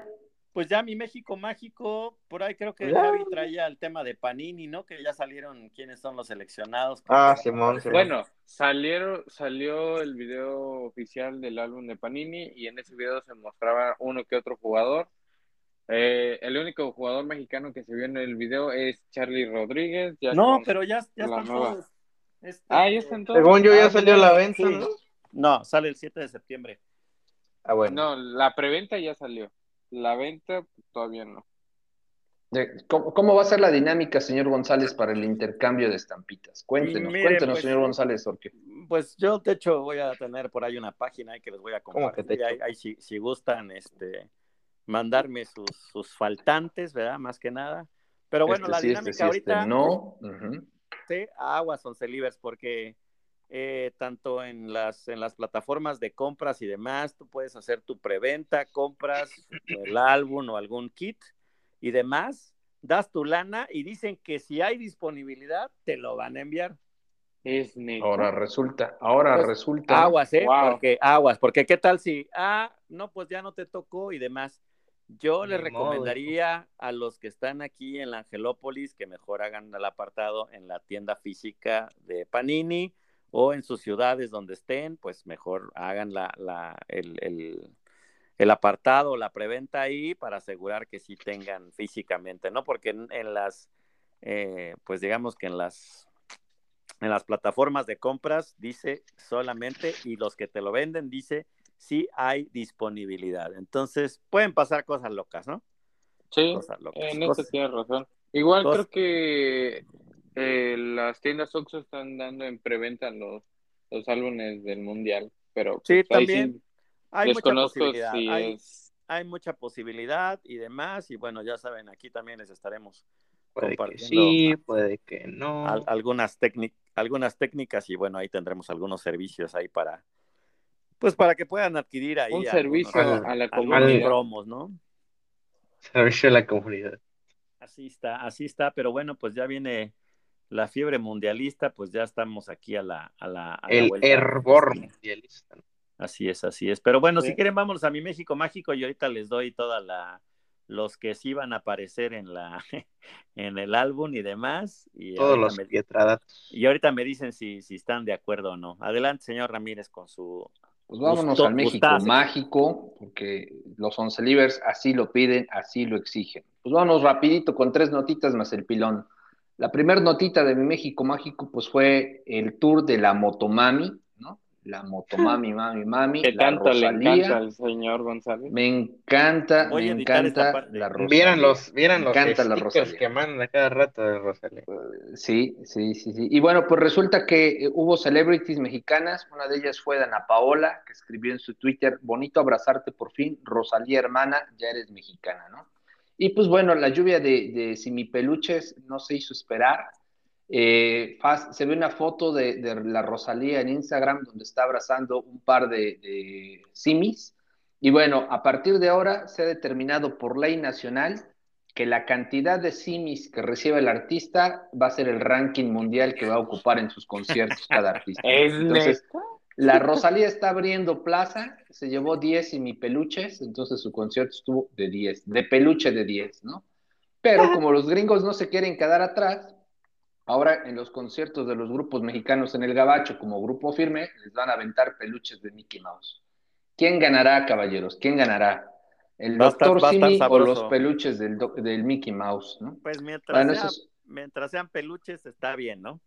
pues ya mi México mágico, por ahí creo que Javi traía el tema de Panini, ¿no? Que ya salieron quiénes son los seleccionados. Ah, Simón, Bueno, salieron, salió el video oficial del álbum de Panini y en ese video se mostraba uno que otro jugador. Eh, el único jugador mexicano que se vio en el video es Charlie Rodríguez. no, pero ya, ya están todos. Este, ah, ya están todos. Según yo ya ah, salió a la venta, ¿no? No, sale el 7 de septiembre. Ah, bueno. No, la preventa ya salió. La venta todavía no. ¿Cómo, va a ser la dinámica, señor González, para el intercambio de estampitas? Cuéntenos, cuéntenos, pues, señor González, porque... Pues yo, de hecho, voy a tener por ahí una página que les voy a compartir. Ahí, si, gustan este, mandarme sus, faltantes, ¿verdad? Más que nada. Pero bueno, este la este dinámica ahorita... no. Sí, aguas, son celibers, porque eh, tanto en las, en las plataformas de compras y demás, tú puedes hacer tu preventa, compras el álbum o algún kit y demás, das tu lana y dicen que si hay disponibilidad, te lo van a enviar. Es Ahora resulta, ahora pues, resulta. Aguas, ¿eh? Porque, aguas, porque qué tal si, ah, no, pues ya no te tocó y demás. Yo les recomendaría a los que están aquí en la Angelópolis que mejor hagan el apartado en la tienda física de Panini o en sus ciudades donde estén, pues mejor hagan la, la, el, el, el, apartado, la preventa ahí para asegurar que sí tengan físicamente, ¿no? Porque en, las, eh, pues digamos que en las, en las plataformas de compras dice solamente y los que te lo venden dice sí hay disponibilidad. Entonces pueden pasar cosas locas, ¿no? Sí, en eso tienes razón. Igual creo que eh, las tiendas Oxxo están dando en preventa los, los álbumes del Mundial, pero sí, pues, también hay mucha posibilidad. hay, mucha posibilidad y demás, y bueno, ya saben, aquí también les estaremos compartiendo. sí, puede que no. algunas, algunas técnicas y bueno, ahí tendremos algunos servicios ahí para, pues para que puedan adquirir ahí. Un servicio a la comunidad. promos, ¿no? Servicio a la comunidad. Así está, así está, pero bueno, pues ya viene la fiebre mundialista, pues ya estamos aquí a la, a la, El hervor mundialista. Así es, así es. Pero bueno, si quieren, vámonos a mi México mágico y ahorita les doy toda la los que sí van a aparecer en la en el álbum y demás. Y Todos los me, Y ahorita me dicen si, si están de acuerdo o no. Adelante, señor Ramírez, con su pues vámonos al México mágico, porque los once livers así lo piden, así lo exigen. Pues vámonos rapidito con tres notitas más el pilón. La primera notita de mi México mágico, pues fue el tour de la Motomami. La Motomami, mami, mami. ¿Qué tanto le encanta al señor González? Me encanta, me encanta la Rosalía. Vieran los, vieran los encanta la Rosalía. que mandan cada rato de Rosalía. sí, sí, sí, sí. Y bueno, pues resulta que eh, hubo celebrities mexicanas, una de ellas fue Dana Paola, que escribió en su Twitter, bonito abrazarte por fin, Rosalía hermana, ya eres mexicana, ¿no? Y pues bueno, la lluvia de, de simipeluches no se hizo esperar. Eh, se ve una foto de, la Rosalía en Instagram donde está abrazando un par de, simis. Y bueno, a partir de ahora se ha determinado por ley nacional que la cantidad de simis que recibe el artista va a ser el ranking mundial que va a ocupar en sus conciertos cada artista. Entonces, la Rosalía está abriendo plaza, se llevó 10 y mi peluches, entonces su concierto estuvo de 10, de peluche de 10, ¿no? Pero como los gringos no se quieren quedar atrás, ahora en los conciertos de los grupos mexicanos en el Gabacho como grupo firme, les van a aventar peluches de Mickey Mouse. ¿Quién ganará, caballeros? ¿Quién ganará? ¿El Doctor Simi o los peluches del, del Mickey Mouse? ¿no? Pues mientras, mientras sean peluches está bien, ¿no?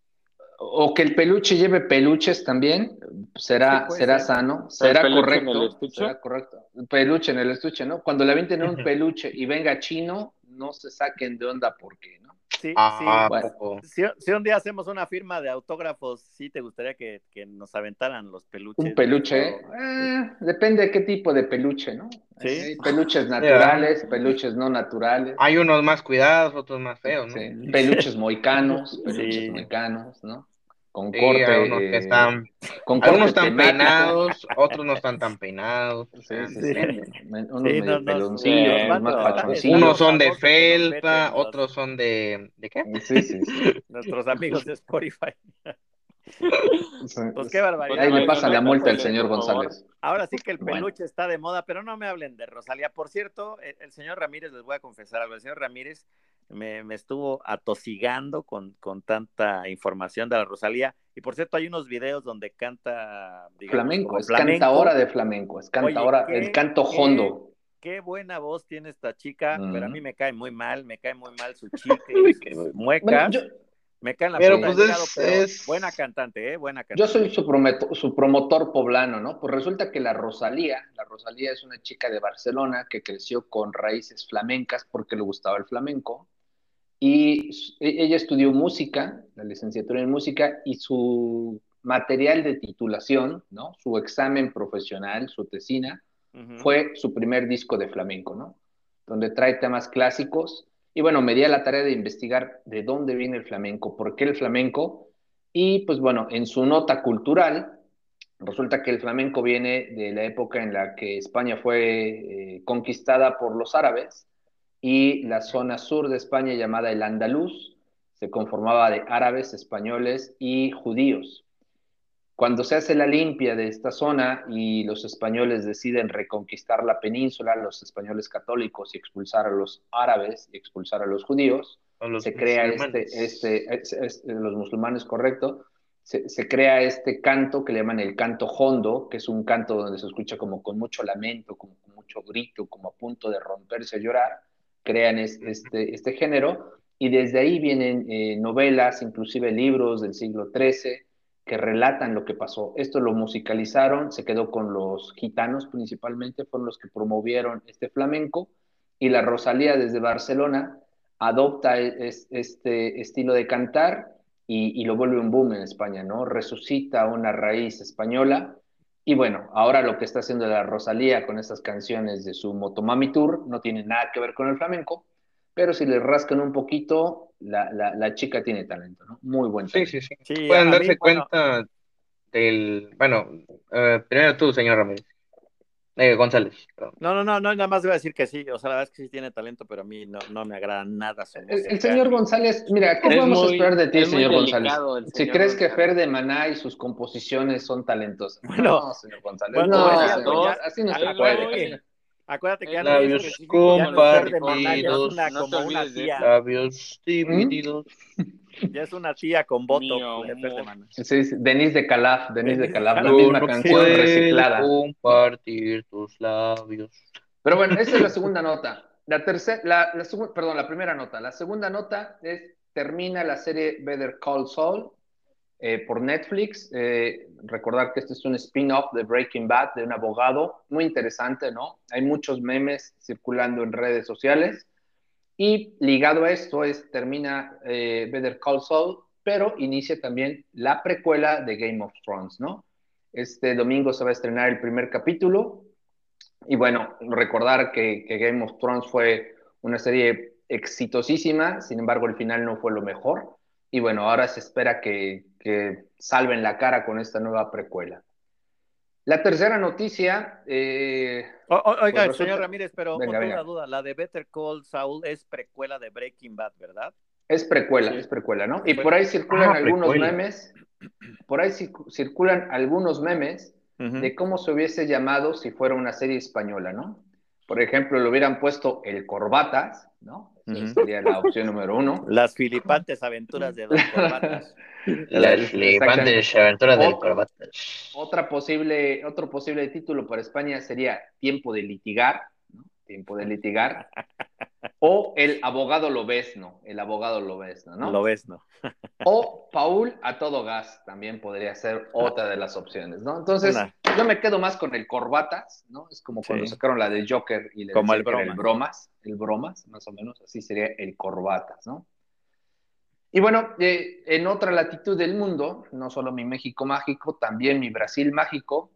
o que el peluche lleve peluches también, será, será sano, será correcto, será correcto. Peluche en el estuche, ¿no? Cuando le avienten un peluche y venga chino, no se saquen de onda porque, ¿no? Sí, ah, sí. Si, un día hacemos una firma de autógrafos, sí te gustaría que, nos aventaran los peluches. Un peluche, eh, depende de qué tipo de peluche, ¿no? ¿Sí? peluches naturales, peluches no naturales. Hay unos más cuidados, otros más feos, ¿no? Peluches moicanos, peluches moicanos, ¿no? Con corte. que están, con algunos están peinados, otros no están tan peinados. Sí, sí, Unos Unos son de felpa, otros son de. ¿De qué? Sí, sí, Nuestros amigos de Spotify. Pues qué barbaridad. Ahí le pasa la multa al señor González. Ahora sí que el peluche está de moda, pero no me hablen de Rosalía. Por cierto, el, señor Ramírez, les voy a confesar algo. El señor Ramírez me, estuvo atosigando con, con, tanta información de la Rosalía. Y por cierto, hay unos videos donde canta. flamenco, es cantadora de flamenco, es cantadora, el canto hondo. Qué, buena voz tiene esta chica, pero a mí me cae muy mal, me cae muy mal su chica, muecas. Me cae en la pero, pues es, buena cantante, ¿eh? Buena cantante. Yo soy su, su promotor poblano, ¿no? Pues resulta que la Rosalía, la Rosalía es una chica de Barcelona que creció con raíces flamencas porque le gustaba el flamenco. Y e, ella estudió música, la licenciatura en música, y su material de titulación, ¿no? Su examen profesional, su tesina, fue su primer disco de flamenco, ¿no? Donde trae temas clásicos y bueno, me di a la tarea de investigar de dónde viene el flamenco, por qué el flamenco. Y pues bueno, en su nota cultural, resulta que el flamenco viene de la época en la que España fue eh, conquistada por los árabes y la zona sur de España llamada el Andaluz se conformaba de árabes, españoles y judíos. Cuando se hace la limpia de esta zona y los españoles deciden reconquistar la península, los españoles católicos, y expulsar a los árabes y expulsar a los judíos, se crea este, este, los musulmanes, correcto, se, crea este canto que le llaman el canto hondo, que es un canto donde se escucha como con mucho lamento, como con mucho grito, como a punto de romperse a llorar, crean este, este género, y desde ahí vienen eh, novelas, inclusive libros del siglo XIII, que relatan lo que pasó. Esto lo musicalizaron, se quedó con los gitanos principalmente, fueron los que promovieron este flamenco y la Rosalía desde Barcelona adopta este estilo de cantar y, lo vuelve un boom en España, ¿no? Resucita una raíz española. Y bueno, ahora lo que está haciendo la Rosalía con estas canciones de su Motomami Tour no tiene nada que ver con el flamenco, pero si le rascan un poquito, la, chica tiene talento, ¿no? Muy buen talento. Sí, sí, sí. Pueden darse cuenta del... Bueno, eh, primero tú, señor Ramírez. Eh, González. No, no, no, no, nada más voy a decir que sí, o sea, la verdad es que sí tiene talento, pero a mí no, no me agrada nada. el, señor González, mira, ¿qué podemos esperar de ti, señor González? Si crees que Fer de Maná y sus composiciones son talentosas. Bueno, no, señor González, no, así no se puede. Acuérdate que ya labios compartidos, una, como una tía. labios divididos. Ya es una tía con voto. Sí, sí, Denise de Calaf, Denise de Calaf, la misma canción reciclada. compartir tus labios. Pero bueno, esa es la segunda nota. La tercera, la, la perdón, la primera nota. La segunda nota es termina la serie Better Call Saul eh, por Netflix. Eh, recordar que este es un spin-off de Breaking Bad, de un abogado, muy interesante, ¿no? Hay muchos memes circulando en redes sociales. Y ligado a esto es, termina eh, Better Call Saul, pero inicia también la precuela de Game of Thrones, ¿no? Este domingo se va a estrenar el primer capítulo. Y bueno, recordar que, que Game of Thrones fue una serie exitosísima, sin embargo el final no fue lo mejor. Y bueno, ahora se espera que, que salven la cara con esta nueva precuela. La tercera noticia. Eh, oiga, pues señor Ramírez, pero venga, una duda. La de Better Call Saul es precuela de Breaking Bad, ¿verdad? Es precuela, es precuela, ¿no? Y por ahí circulan ah, algunos memes. Por ahí circulan algunos memes de cómo se hubiese llamado si fuera una serie española, ¿no? Por ejemplo, le hubieran puesto el Corbatas, ¿no? Sería la opción número uno. Las filipantes aventuras de Don Corbatas. Las filipantes aventuras del Corbatas. Otra posible, otro posible título para España sería Tiempo de litigar. Tiempo de litigar. O el abogado lo ves, ¿no? El abogado lo ves, ¿no? Lo ves, ¿no? o Paul a todo gas también podría ser otra de las opciones, ¿no? Entonces, yo me quedo más con el corbatas, ¿no? Es como cuando sacaron la de Joker y le como el, el bromas, el bromas, más o menos, así sería el corbatas, ¿no? Y bueno, eh, en otra latitud del mundo, no solo mi México mágico, también mi Brasil mágico,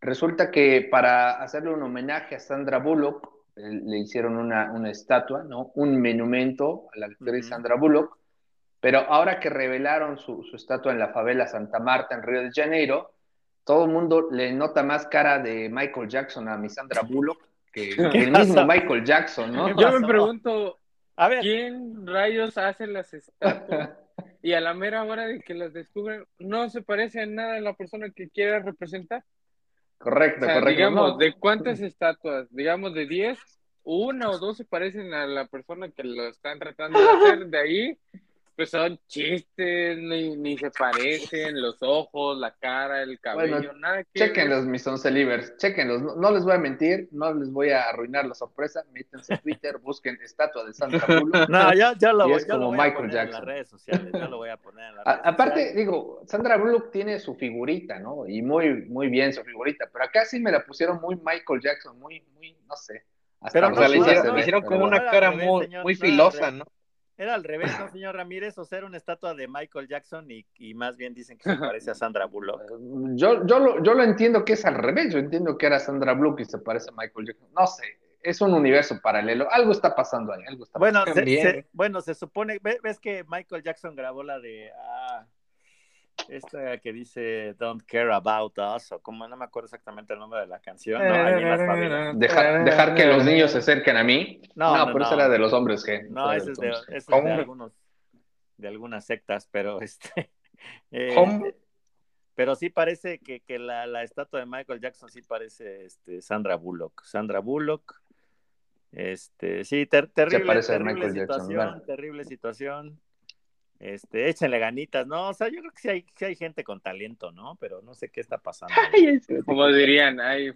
resulta que para hacerle un homenaje a Sandra Bullock, le hicieron una, una, estatua, ¿no? Un monumento a la actriz Sandra Bullock, pero ahora que revelaron su, su, estatua en la favela Santa Marta, en Río de Janeiro, todo el mundo le nota más cara de Michael Jackson a mi Sandra Bullock que, el mismo Michael Jackson, ¿no? Yo me pregunto, a ver. ¿quién rayos hace las estatuas? y a la mera hora de que las descubren, no se parece en nada a la persona que quiera representar. Correcto, correcto. Digamos, ¿de cuántas estatuas? Digamos, de 10, una o dos se parecen a la persona que lo están tratando de hacer. De ahí, pues son chistes, ni, se parecen, los ojos, la cara, el cabello, nada que. Chequenlos, mis oncelivers, chequenlos. No, no, les voy a mentir, no les voy a arruinar la sorpresa. Métanse en Twitter, busquen estatua de Sandra Bullock. No, ya, ya lo, voy, ya lo voy a poner en las redes sociales. Ya lo voy a poner en las redes Aparte, digo, Sandra Bullock tiene su figurita, ¿no? Y muy, muy bien su figurita. Pero acá sí me la pusieron muy Michael Jackson, muy, muy, no sé. pero le hicieron, hicieron como una cara muy, muy filosa, ¿no? Era al revés, ¿no, señor Ramírez? O sea, era una estatua de Michael Jackson y, más bien dicen que se parece a Sandra Bullock. Yo, yo, lo, yo lo entiendo que es al revés. Yo entiendo que era Sandra Bullock y se parece a Michael Jackson. No sé, es un universo paralelo. Algo está pasando ahí. Algo está bueno, Se, bueno, se supone, ves que Michael Jackson grabó la de... Ah, esta que dice Don't Care About Us, o como no me acuerdo exactamente el nombre de la canción, ¿no? dejar, que los niños se acerquen a mí. No, no, pero eso era de los hombres que. No, ese es de, es de algunos, de algunas sectas, pero este. Eh, pero sí parece que, que la, la, estatua de Michael Jackson sí parece este, Sandra Bullock. Sandra Bullock. Este, sí, terrible, terrible situación, terrible situación. Este, échenle ganitas, ¿no? O sea, yo creo que sí hay, sí hay gente con talento, ¿no? Pero no sé qué está pasando. Como dirían, hay,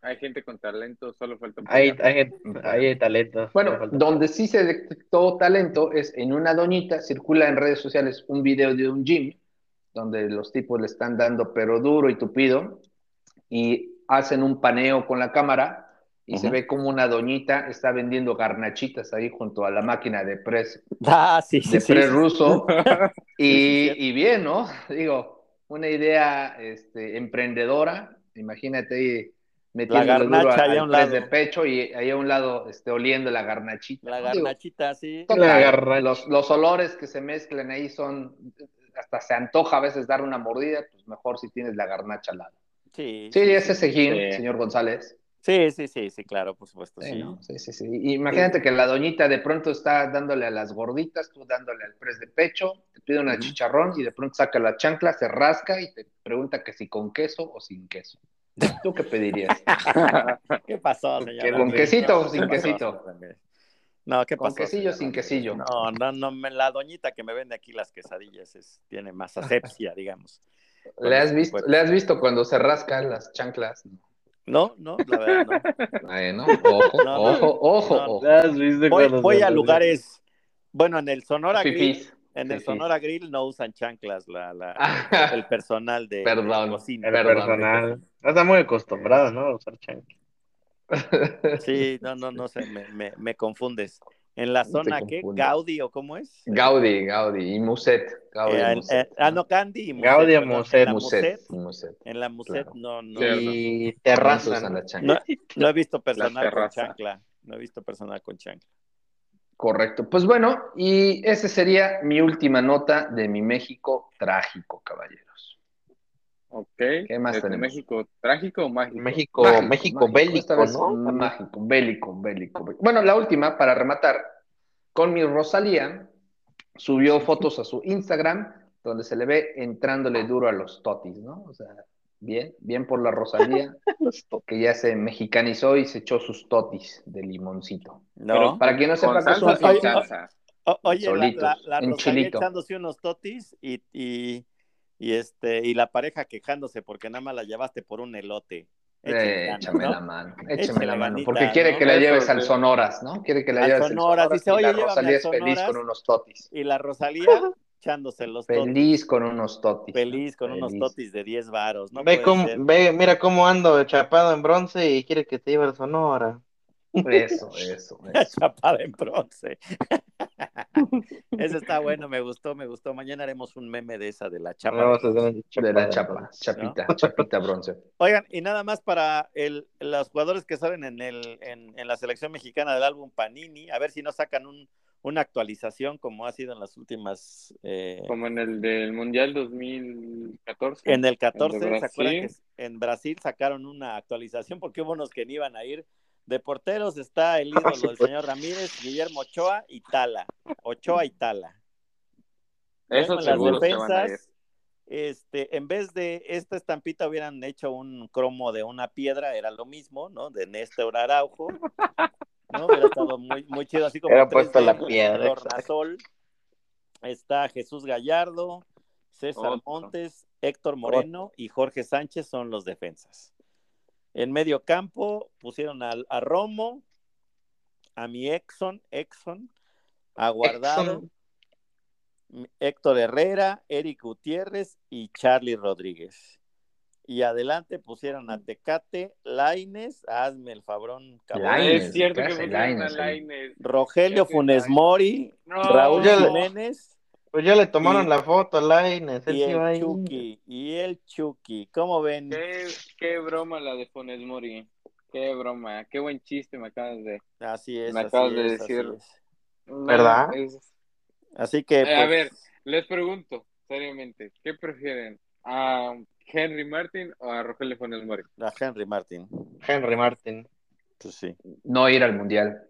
hay gente con talento, solo falta. Hay, hay, hay, talento. Bueno, donde sí se detectó talento es en una doñita, circula en redes sociales un video de un gym, donde los tipos le están dando pero duro y tupido, y hacen un paneo con la cámara y se ve como una doñita está vendiendo garnachitas ahí junto a la máquina de press, ah, sí, de press ruso. y, y, bien, ¿no? Digo, una idea este, emprendedora. Imagínate ahí metiendo duro al press de pecho y ahí a un lado este, oliendo la garnachita. La garnachita, sí. los, los olores que se mezclan ahí son, hasta se antoja a veces dar una mordida, pues mejor si tienes la garnacha al lado. Sí, sí, ese es el señor González. Sí, sí, sí, sí, claro, por supuesto. Sí, sí, sí, sí. Imagínate que la doñita de pronto está dándole a las gorditas, tú dándole al pres de pecho, te pide una chicharrón y de pronto saca la chancla, se rasca y te pregunta que si con queso o sin queso. ¿Tú qué pedirías? ¿Qué pasó, señor? ¿Con quesito o sin quesito? No, ¿qué pasó? ¿Con quesillo o sin quesillo? No, no, no, la doñita que me vende aquí las quesadillas es, tiene más asepsia, digamos. ¿Le has, visto, ¿Le has visto cuando se rascan las chanclas? No, no, la verdad no. Bueno, ojo, ojo, ojo, ojo. Voy, a lugares, bueno, en el Sonora Grill, en el Sonora Grill no usan chanclas la, la, el personal de, perdón, cocina. El personal. Está muy acostumbrado, ¿no? A usar chanclas. Sí, no, no, no sé, me, me, me confundes. ¿En la zona qué? ¿Gaudi o cómo es? Gaudi, Gaudi y Muset. Gaudi eh, eh, ah, no, Candy y Muset. Gaudi y Muset. Muset. En la Muset no, no. Y terraza. No, no, he visto personal con chancla. No he visto personal con chancla. Correcto. Pues bueno, y esa sería mi última nota de mi México trágico, caballero. Ok. ¿Qué más tenemos? ¿México trágico o mágico? México, México, bélico, ¿no? Mágico, bélico, bélico, Bueno, la última, para rematar, con mi Rosalía, subió fotos a su Instagram donde se le ve entrándole duro a los totis, ¿no? O sea, bien, bien por la Rosalía, que ya se mexicanizó y se echó sus totis de limoncito. No. para quien no sepa que es un... Oye, la, la, Rosalía echándose unos totis y y este y la pareja quejándose porque nada más la llevaste por un elote. échame la mano, échame la, mano, porque quiere que la lleves al Sonoras, ¿no? Quiere que la lleves al Sonoras. Dice, oye, y la Rosalía es feliz con unos totis. Y la Rosalía echándose los totis. Feliz con unos totis. Feliz con unos totis de 10 varos. ¿no? Ve, cómo, ve, mira cómo ando chapado en bronce y quiere que te lleve al Sonora. Eso, eso. eso. Chapada en bronce. Eso está bueno, me gustó, me gustó. Mañana haremos un meme de esa, de la chapa. de la chapa, chapita, chapita bronce. Oigan, y nada más para el, los jugadores que salen en, el, en, la selección mexicana del álbum Panini, a ver si no sacan un, una actualización como ha sido en las últimas... Eh, como en el del Mundial 2014. En el 14, ¿se acuerdan que en Brasil sacaron una actualización porque hubo unos que no iban a ir de porteros está el ídolo del señor Ramírez, Guillermo Ochoa y Tala. Ochoa y Tala. Eso las defensas, este, en vez de esta estampita hubieran hecho un cromo de una piedra, era lo mismo, ¿no? De Néstor Araujo. ¿no? Hubiera estado muy, muy chido, así como. Era puesto la piedra. Sol. Está Jesús Gallardo, César Montes, Héctor Moreno y Jorge Sánchez son los defensas. En medio campo pusieron a, a Romo, a mi Exxon, Exxon, a Guardado, Héctor Herrera, Eric Gutiérrez y Charlie Rodríguez. Y adelante pusieron a Tecate, Laines, hazme el fabrón, Es cierto que pusieron a Laines. Rogelio Funes Mori, Raúl Jiménez pues ya le tomaron la foto a Laines. Y el Chucky, y el Chucky. ¿Cómo ven? Qué, broma la de Funes Mori. Qué broma, qué buen chiste me acabas de. Así es. Me acabas de decir. ¿Verdad? Así que. Eh, a pues, ver, les pregunto, seriamente, ¿qué prefieren? ¿A Henry Martin o a Rogelio Funes Mori? A Henry Martin. Henry Martin. Pues sí. No ir al mundial.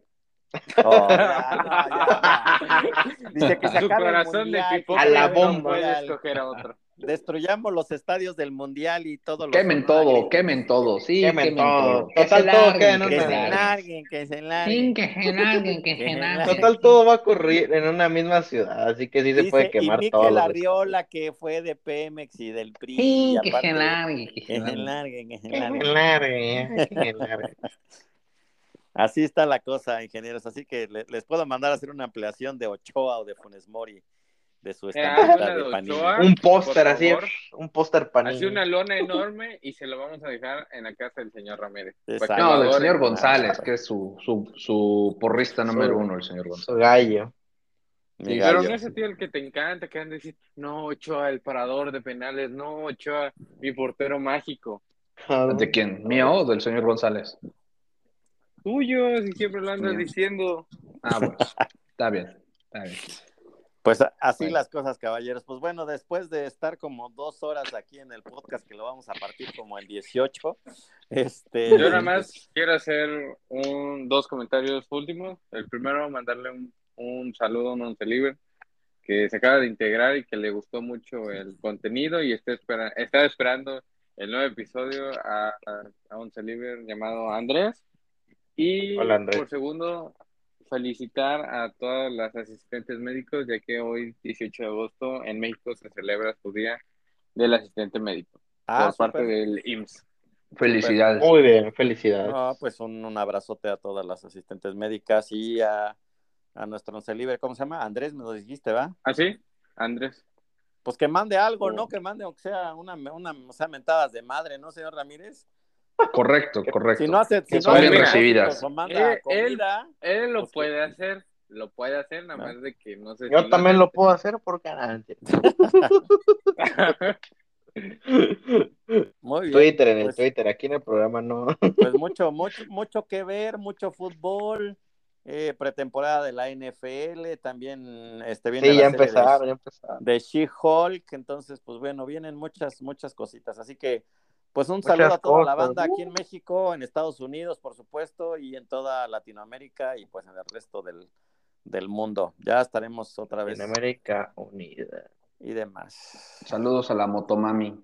Oh, Dice que Su corazón de a la bomba. Puede escoger a otro. Destruyamos los estadios del mundial y todo lo Quemen todo, quemen todo, sí, quemen, todo. Total, todo queda en Que se larguen, que se larguen. que se larguen, que se larguen. Total, todo va a ocurrir en una misma ciudad, así que sí se puede quemar y todo. la Arriola, que fue de Pemex y del PRI. Sí, que se larguen, que se larguen. Que se larguen, que se larguen. Así está la cosa, ingenieros. Así que les puedo mandar a hacer una ampliación de Ochoa o de Funes Mori de su estampita de Panini. un póster así, un póster Panini. Así una lona enorme y se lo vamos a dejar en la casa del señor Ramírez. No, del señor González, que es su, su, su porrista número uno, el señor González. Su gallo. pero no es ese tío el que te encanta, que han de decir, no, Ochoa, el parador de penales, no, Ochoa, mi portero mágico. ¿De quién? ¿Mío o del señor González? Tuyo, si siempre lo andas diciendo. Ah, bueno, está bien, está bien. Pues así las cosas, caballeros. Pues bueno, después de estar como dos horas aquí en el podcast, que lo vamos a partir como en 18, este... Yo nada más quiero hacer un, dos comentarios últimos. El primero, mandarle un, un saludo a un Libre que se acaba de integrar y que le gustó mucho el contenido y está, está esperando el nuevo episodio a, a, un Libre llamado Andrés. Y por segundo, felicitar a todas las asistentes médicos, ya que hoy, 18 de agosto, en México se celebra su día del asistente médico ah, por parte del IMSS. Felicidades. Muy bien, felicidades. pues un, un, abrazote a todas las asistentes médicas y a, a nuestro libre, ¿cómo se llama? Andrés, me lo dijiste, ¿va? Ah, sí, Andrés. Pues que mande algo, ¿no? Que mande, aunque sea una, una, o sea, mentadas de madre, ¿no, señor Ramírez? Correcto, correcto. Si no hace, si no bien recibidas. Él, él, lo pues puede hacer, lo puede hacer, nada más de que no sé. Yo también lo puedo hacer por ganancia. Muy bien. Twitter, en el pues Twitter, aquí en el programa no. Pues mucho, mucho, mucho que ver, mucho fútbol, eh, pretemporada de la NFL, también este viene sí, ya empezaron, ya empezaron. De She-Hulk, entonces, pues bueno, vienen muchas, muchas cositas, así que pues un saludo a toda la banda aquí en México, en Estados Unidos, por supuesto, y en toda Latinoamérica y pues en el resto del, mundo. Ya estaremos otra vez. En América Unida. Y demás. Saludos a la Motomami.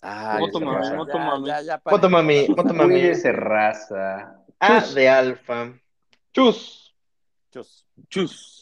Ah, Motomami, Motomami. Motomami, Motomami. ese raza. A de alfa. Chus. Chus. Chus.